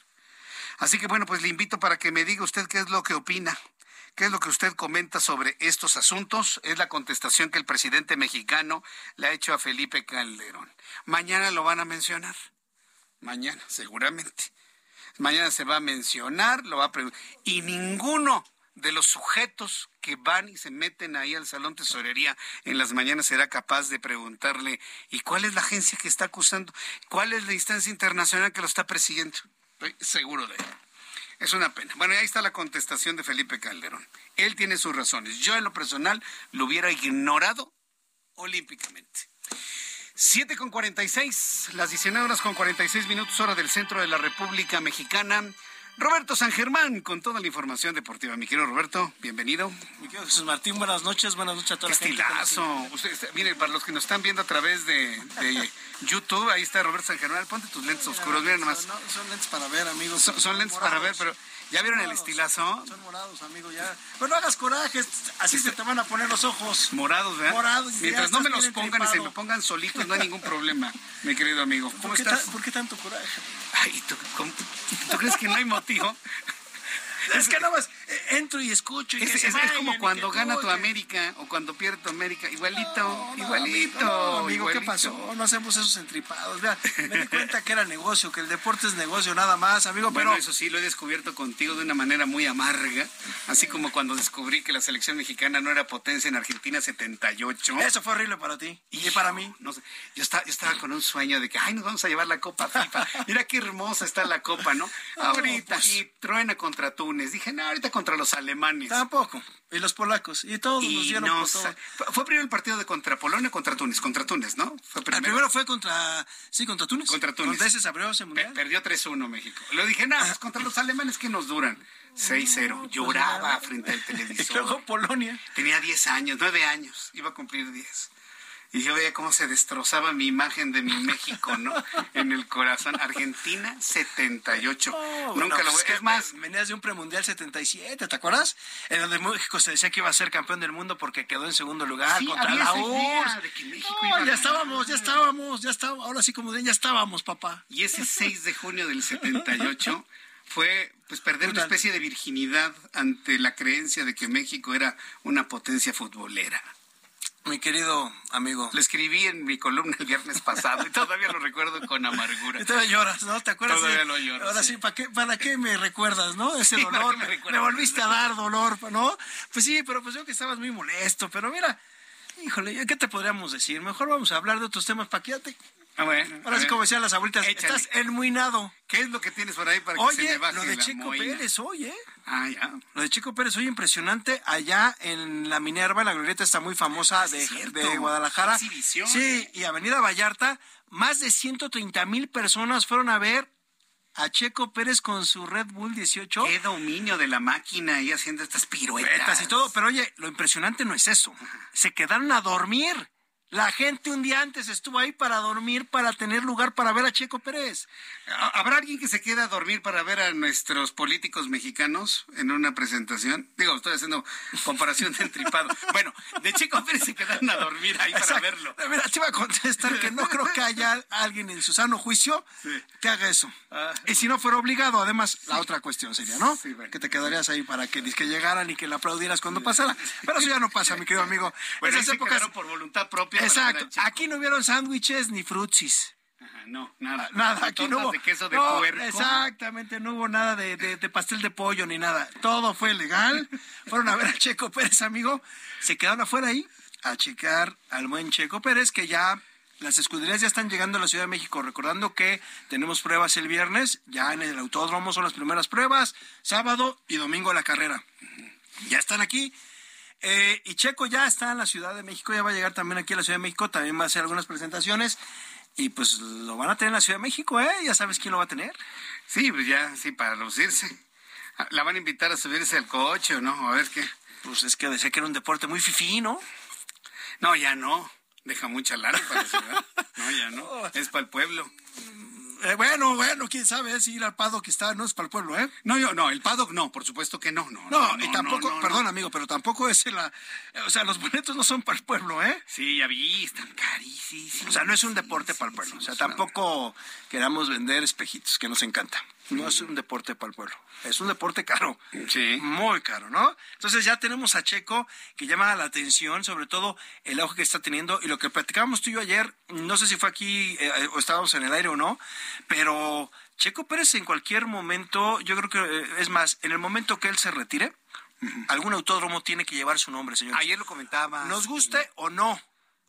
Así que bueno, pues le invito para que me diga usted qué es lo que opina. ¿Qué es lo que usted comenta sobre estos asuntos? Es la contestación que el presidente mexicano le ha hecho a Felipe Calderón. Mañana lo van a mencionar. Mañana, seguramente. Mañana se va a mencionar, lo va a preguntar. Y ninguno de los sujetos que van y se meten ahí al salón tesorería en las mañanas será capaz de preguntarle, ¿y cuál es la agencia que está acusando? ¿Cuál es la instancia internacional que lo está persiguiendo? Estoy seguro de ello. Es una pena. Bueno, ahí está la contestación de Felipe Calderón. Él tiene sus razones. Yo en lo personal lo hubiera ignorado olímpicamente. 7 con 46, las 19 horas con 46 minutos hora del centro de la República Mexicana. Roberto San Germán con toda la información deportiva. Mi querido Roberto, bienvenido. Mi querido Jesús Martín, buenas noches, buenas noches a todos. Qué estilazo. miren, para los que nos están viendo a través de, YouTube, ahí está Roberto San Germán. Ponte tus lentes oscuros, miren nomás. son lentes para ver, amigos. Son, lentes para ver, pero ¿Ya vieron el estilazo? Son morados, amigo, ya. Bueno, hagas coraje, así se te van a poner los ojos. Morados, ¿verdad? Morados. Mientras no me los pongan y se me pongan solitos, no hay ningún problema, mi querido amigo. ¿Cómo estás? ¿Por qué tanto coraje? Ay, ¿tú, ¿tú crees que no hay motivo? es que nada más entro y escucho. Y es, como cuando gana tu América o cuando pierde tu América. Igualito, igualito. amigo, ¿qué pasó? No hacemos esos entripados. me di cuenta que era negocio, que el deporte es negocio nada más, amigo. Bueno, pero eso sí, lo he descubierto contigo de una manera muy amarga. Así como cuando descubrí que la selección mexicana no era potencia en Argentina 78. Eso fue horrible para ti. Y, para mí. No sé. Yo estaba, yo estaba con un sueño de que, ay, nos vamos a llevar la Copa FIFA. Mira qué hermosa está la Copa, ¿no? Ahorita. Pues y truena contra tú Dije, no, ahorita contra los alemanes. Tampoco. Y los polacos. Y todos nos dieron no, Fue primero el partido de contra Polonia o contra Túnez. Contra Túnez, ¿no? Fue primero. El primero fue contra. Sí, contra Túnez. Contra Túnez. Contra ese se abrió ese mundial. perdió 3-1 México. Lo dije, nada, pues contra los alemanes que nos duran. 6-0. Pues Lloraba frente al televisor. Y luego Polonia. Tenía 10 años, 9 años. Iba a cumplir 10. Y yo veía cómo se destrozaba mi imagen de mi México, ¿no? En el corazón. Argentina 78. Nunca lo pues voy. Es más, venías de un premundial 77, ¿te acuerdas? En donde México se decía que iba a ser campeón del mundo porque quedó en segundo lugar contra la URSS. No, ya estábamos, ya estábamos, ya estábamos. Ahora sí, como ya estábamos, papá. Y ese 6 de junio del 78 fue pues perder una especie de virginidad ante la creencia de que México era una potencia futbolera. Mi querido amigo. Lo escribí en mi columna el viernes pasado y todavía lo recuerdo con amargura. Y todavía lloras, ¿no? ¿Te acuerdas? Todavía lo lloro. Ahora sí, ¿para, qué, ¿para qué me recuerdas, no? Ese dolor. Me, volviste a dar dolor, ¿no? Pues sí, pero pues yo que estabas muy molesto. Pero mira, híjole, ¿qué te podríamos decir? Mejor vamos a hablar de otros temas para que ya te Ah, bueno, Ahora sí, como decían las abuelitas, estás enmuinado. ¿Qué es lo que tienes por ahí para que se me baje lo de Chico Pérez hoy, ¿eh? Ah, ya. Lo de Chico Pérez hoy impresionante. Allá en la Minerva, la glorieta está muy famosa de, de, Guadalajara. Sí, y Avenida Vallarta, más de 130 mil personas fueron a ver a Checo Pérez con su Red Bull 18. Qué dominio de la máquina ahí haciendo estas piruetas. y todo. Pero oye, lo impresionante no es eso. Se quedaron a dormir. La gente un día antes estuvo ahí para dormir, para tener lugar para ver a Checo Pérez. ¿Habrá alguien que se quede a dormir para ver a nuestros políticos mexicanos en una presentación? Digo, estoy haciendo comparación de entripado. Bueno, de Checo Pérez se quedaron a dormir ahí para verlo. Mira, te iba a contestar que no creo que haya alguien en su sano juicio que haga eso. Ah. Y si no fuera obligado, además, la otra cuestión sería, ¿no? Que te quedarías ahí para que, que llegaran y que le aplaudieras cuando pasara. Pero eso ya no pasa, mi querido amigo. Bueno, Esas épocas... por voluntad propia Exacto. Aquí no hubieron sándwiches ni frutsis. no, nada. Ah, nada, aquí no hubo. de queso de puerco. Exactamente, no hubo nada de, de, pastel de pollo ni nada. Todo fue legal. Fueron a ver a Checo Pérez, amigo. Se quedaron afuera ahí a checar al buen Checo Pérez, que ya las escuderías ya están llegando a la Ciudad de México, recordando que tenemos pruebas el viernes, ya en el autódromo son las primeras pruebas, sábado y domingo la carrera. Ya están aquí, eh, y Checo ya está en la Ciudad de México, ya va a llegar también aquí a la Ciudad de México, también va a hacer algunas presentaciones. Y pues lo van a tener en la Ciudad de México, ¿eh? Ya sabes quién lo va a tener. Sí, pues ya, sí, para lucirse. Ah, ¿La van a invitar a subirse al coche o no? A ver qué. Pues es que decía que era un deporte muy fifí, ¿no? No, ya no. Deja mucha lana para la ciudad. No, ya no. Es para el pueblo. Eh, bueno, bueno, quién sabe si ir al Paddock está, no es para el pueblo, ¿eh? No, yo, no, el Paddock no, por supuesto que no, no. No, y tampoco, perdón amigo, pero tampoco es la, o sea, los boletos no son para el pueblo, ¿eh? Sí, ya vi, están carísimos. O sea, no es un deporte para el pueblo, o sea, tampoco queramos vender espejitos, que nos encanta. No es un deporte para el pueblo, es un deporte caro. Sí. Muy caro, ¿no? Entonces ya tenemos a Checo que llama la atención, sobre todo el auge que está teniendo y lo que platicábamos tú y yo ayer, no sé si fue aquí eh, o estábamos en el aire o no, pero Checo Pérez en cualquier momento, yo creo que eh, es más, en el momento que él se retire, algún autódromo tiene que llevar su nombre, señor. Ayer lo comentaba. Nos guste o no.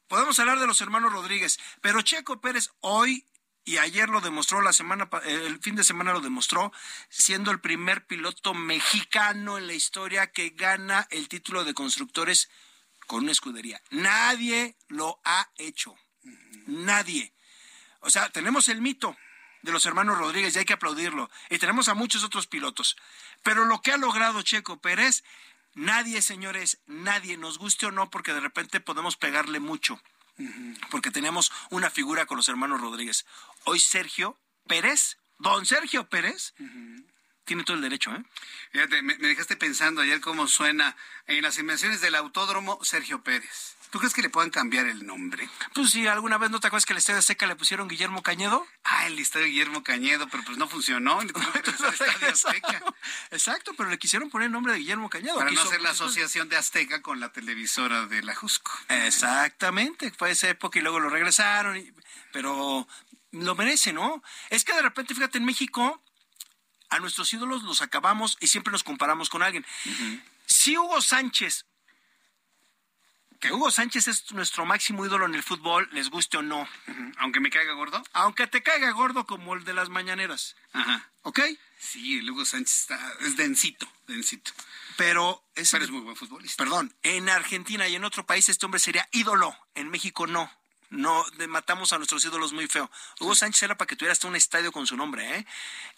Podemos hablar de los hermanos Rodríguez, pero Checo Pérez hoy y ayer lo demostró la semana el fin de semana lo demostró siendo el primer piloto mexicano en la historia que gana el título de constructores con una escudería. Nadie lo ha hecho. Nadie. O sea, tenemos el mito, de los hermanos Rodríguez y hay que aplaudirlo. Y tenemos a muchos otros pilotos. Pero lo que ha logrado Checo Pérez, nadie, señores, nadie, nos guste o no, porque de repente podemos pegarle mucho. Porque tenemos una figura con los hermanos Rodríguez. Hoy Sergio Pérez, don Sergio Pérez, tiene todo el derecho, ¿eh? Fíjate, me, me dejaste pensando ayer cómo suena en las invenciones del autódromo Sergio Pérez. ¿Tú crees que le puedan cambiar el nombre? Pues sí, alguna vez no te acuerdas que el Estadio Seca le pusieron Guillermo Cañedo. Ah, el Estadio Guillermo Cañedo, pero pues no funcionó. Le al Estadio Azteca. Exacto, pero le quisieron poner el nombre de Guillermo Cañedo. Para no hacer la asociación de Azteca con la televisora de la Jusco. Exactamente, fue esa época y luego lo regresaron, y- pero lo merece, ¿no? Es que de repente, fíjate, en México a nuestros ídolos los acabamos y siempre nos comparamos con alguien. Si Hugo Sánchez, que Hugo Sánchez es nuestro máximo ídolo en el fútbol, les guste o no. Aunque me caiga gordo. Aunque te caiga gordo como el de las mañaneras. Ajá. ¿Ok? Sí, el Hugo Sánchez está, es densito, densito. Pero es, Pero es muy buen futbolista. Perdón, en Argentina y en otro país este hombre sería ídolo. En México no. No, de- matamos a nuestros ídolos muy feo. Hugo Sánchez era para que tuviera hasta un estadio con su nombre, ¿eh?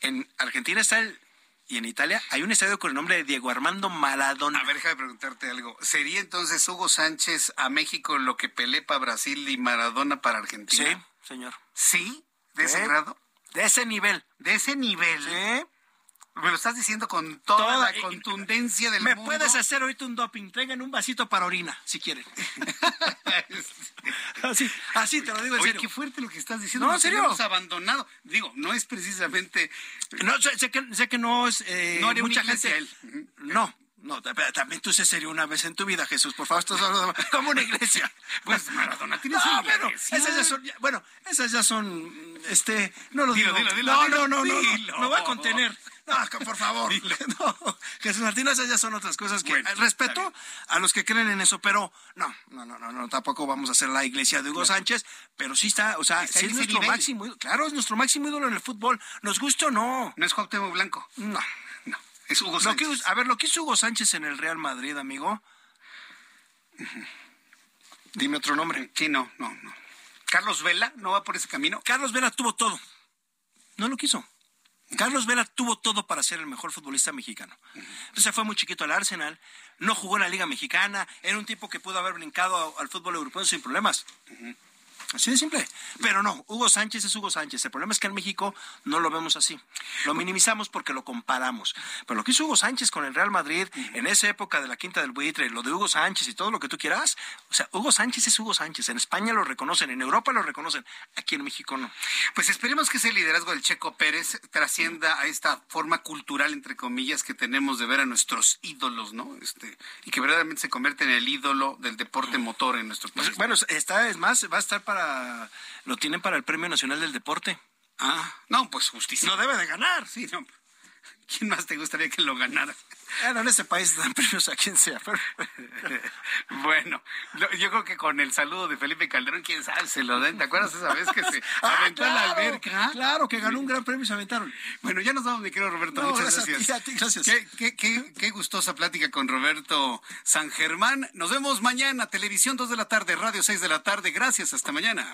En Argentina está el... Y en Italia hay un estadio con el nombre de Diego Armando Maradona. A ver, déjame preguntarte algo. ¿Sería entonces Hugo Sánchez a México lo que Pelé para Brasil y Maradona para Argentina? Sí, señor. ¿Sí? ¿De ese Sí. grado? De ese nivel. De ese nivel. Sí. Me lo estás diciendo con toda, Toda- la contundencia del Me mundo. puedes hacer ahorita un doping. Traigan un vasito para orina, si quieren. así, así te lo digo en Oye, serio. qué fuerte lo que estás diciendo. No, en serio. tenemos abandonado. Digo, no es precisamente... No, sé, sé que, sé que no es eh, No haría mucha gente. él. No, no, ta- también tú sé serio una vez en tu vida, Jesús. Por favor, estás hablando como una iglesia. Pues Maradona tiene No, su bueno, iglesia. esas ya son, ya- bueno, esas ya son, este, no lo digo. dilo, dilo, no, dilo, no, no, no, no, me voy a contener. No, por favor. No, Jesús Martín, esas ya son otras cosas que Bueno, respeto a los que creen en eso, pero no, no, no, no, no, tampoco vamos a hacer la iglesia de Hugo Sánchez, pero sí está, o sea, Está sí en es nuestro nivel. máximo, ídolo. claro, es nuestro máximo ídolo en el fútbol, nos guste o no. No es Cuauhtémoc Blanco. No. No, es Hugo Lo que- Sánchez. a ver, lo que hizo Hugo Sánchez en el Real Madrid, amigo. Dime otro nombre. Sí, no, no, no. Carlos Vela no va por ese camino. Carlos Vela tuvo todo. No lo quiso. Carlos Vela tuvo todo para ser el mejor futbolista mexicano. Entonces fue muy chiquito al Arsenal, no jugó en la Liga Mexicana, era un tipo que pudo haber brincado al fútbol europeo sin problemas. Así de simple. Pero no, Hugo Sánchez es Hugo Sánchez. El problema es que en México no lo vemos así. Lo minimizamos porque lo comparamos. Pero lo que hizo Hugo Sánchez con el Real Madrid en esa época de la Quinta del Buitre, lo de Hugo Sánchez y todo lo que tú quieras, o sea, Hugo Sánchez es Hugo Sánchez. En España lo reconocen, en Europa lo reconocen, aquí en México no. Pues esperemos que ese liderazgo del Checo Pérez trascienda a esta forma cultural, entre comillas, que tenemos de ver a nuestros ídolos, ¿no? Este, y que verdaderamente se convierte en el ídolo del deporte motor en nuestro país. Pues, bueno, está, es más, va a estar para, lo tienen para el Premio Nacional del Deporte. Ah, no, pues justicia. No debe de ganar. Sí, no. ¿Quién más te gustaría que lo ganara? Bueno, en este país dan premios a quien sea. pero- Bueno, yo creo que con el saludo de Felipe Calderón, quién sabe, se lo den. ¿Te acuerdas esa vez que se Ah, aventó a la alberca? Claro, que ganó un gran premio y se aventaron. Bueno, ya nos vamos, mi querido Roberto. No, Muchas gracias a gracias. ti, a ti, gracias. Qué, qué- qué- qué gustosa plática con Roberto San Germán. Nos vemos mañana, televisión 2 de la tarde, radio 6 de la tarde. Gracias, hasta mañana.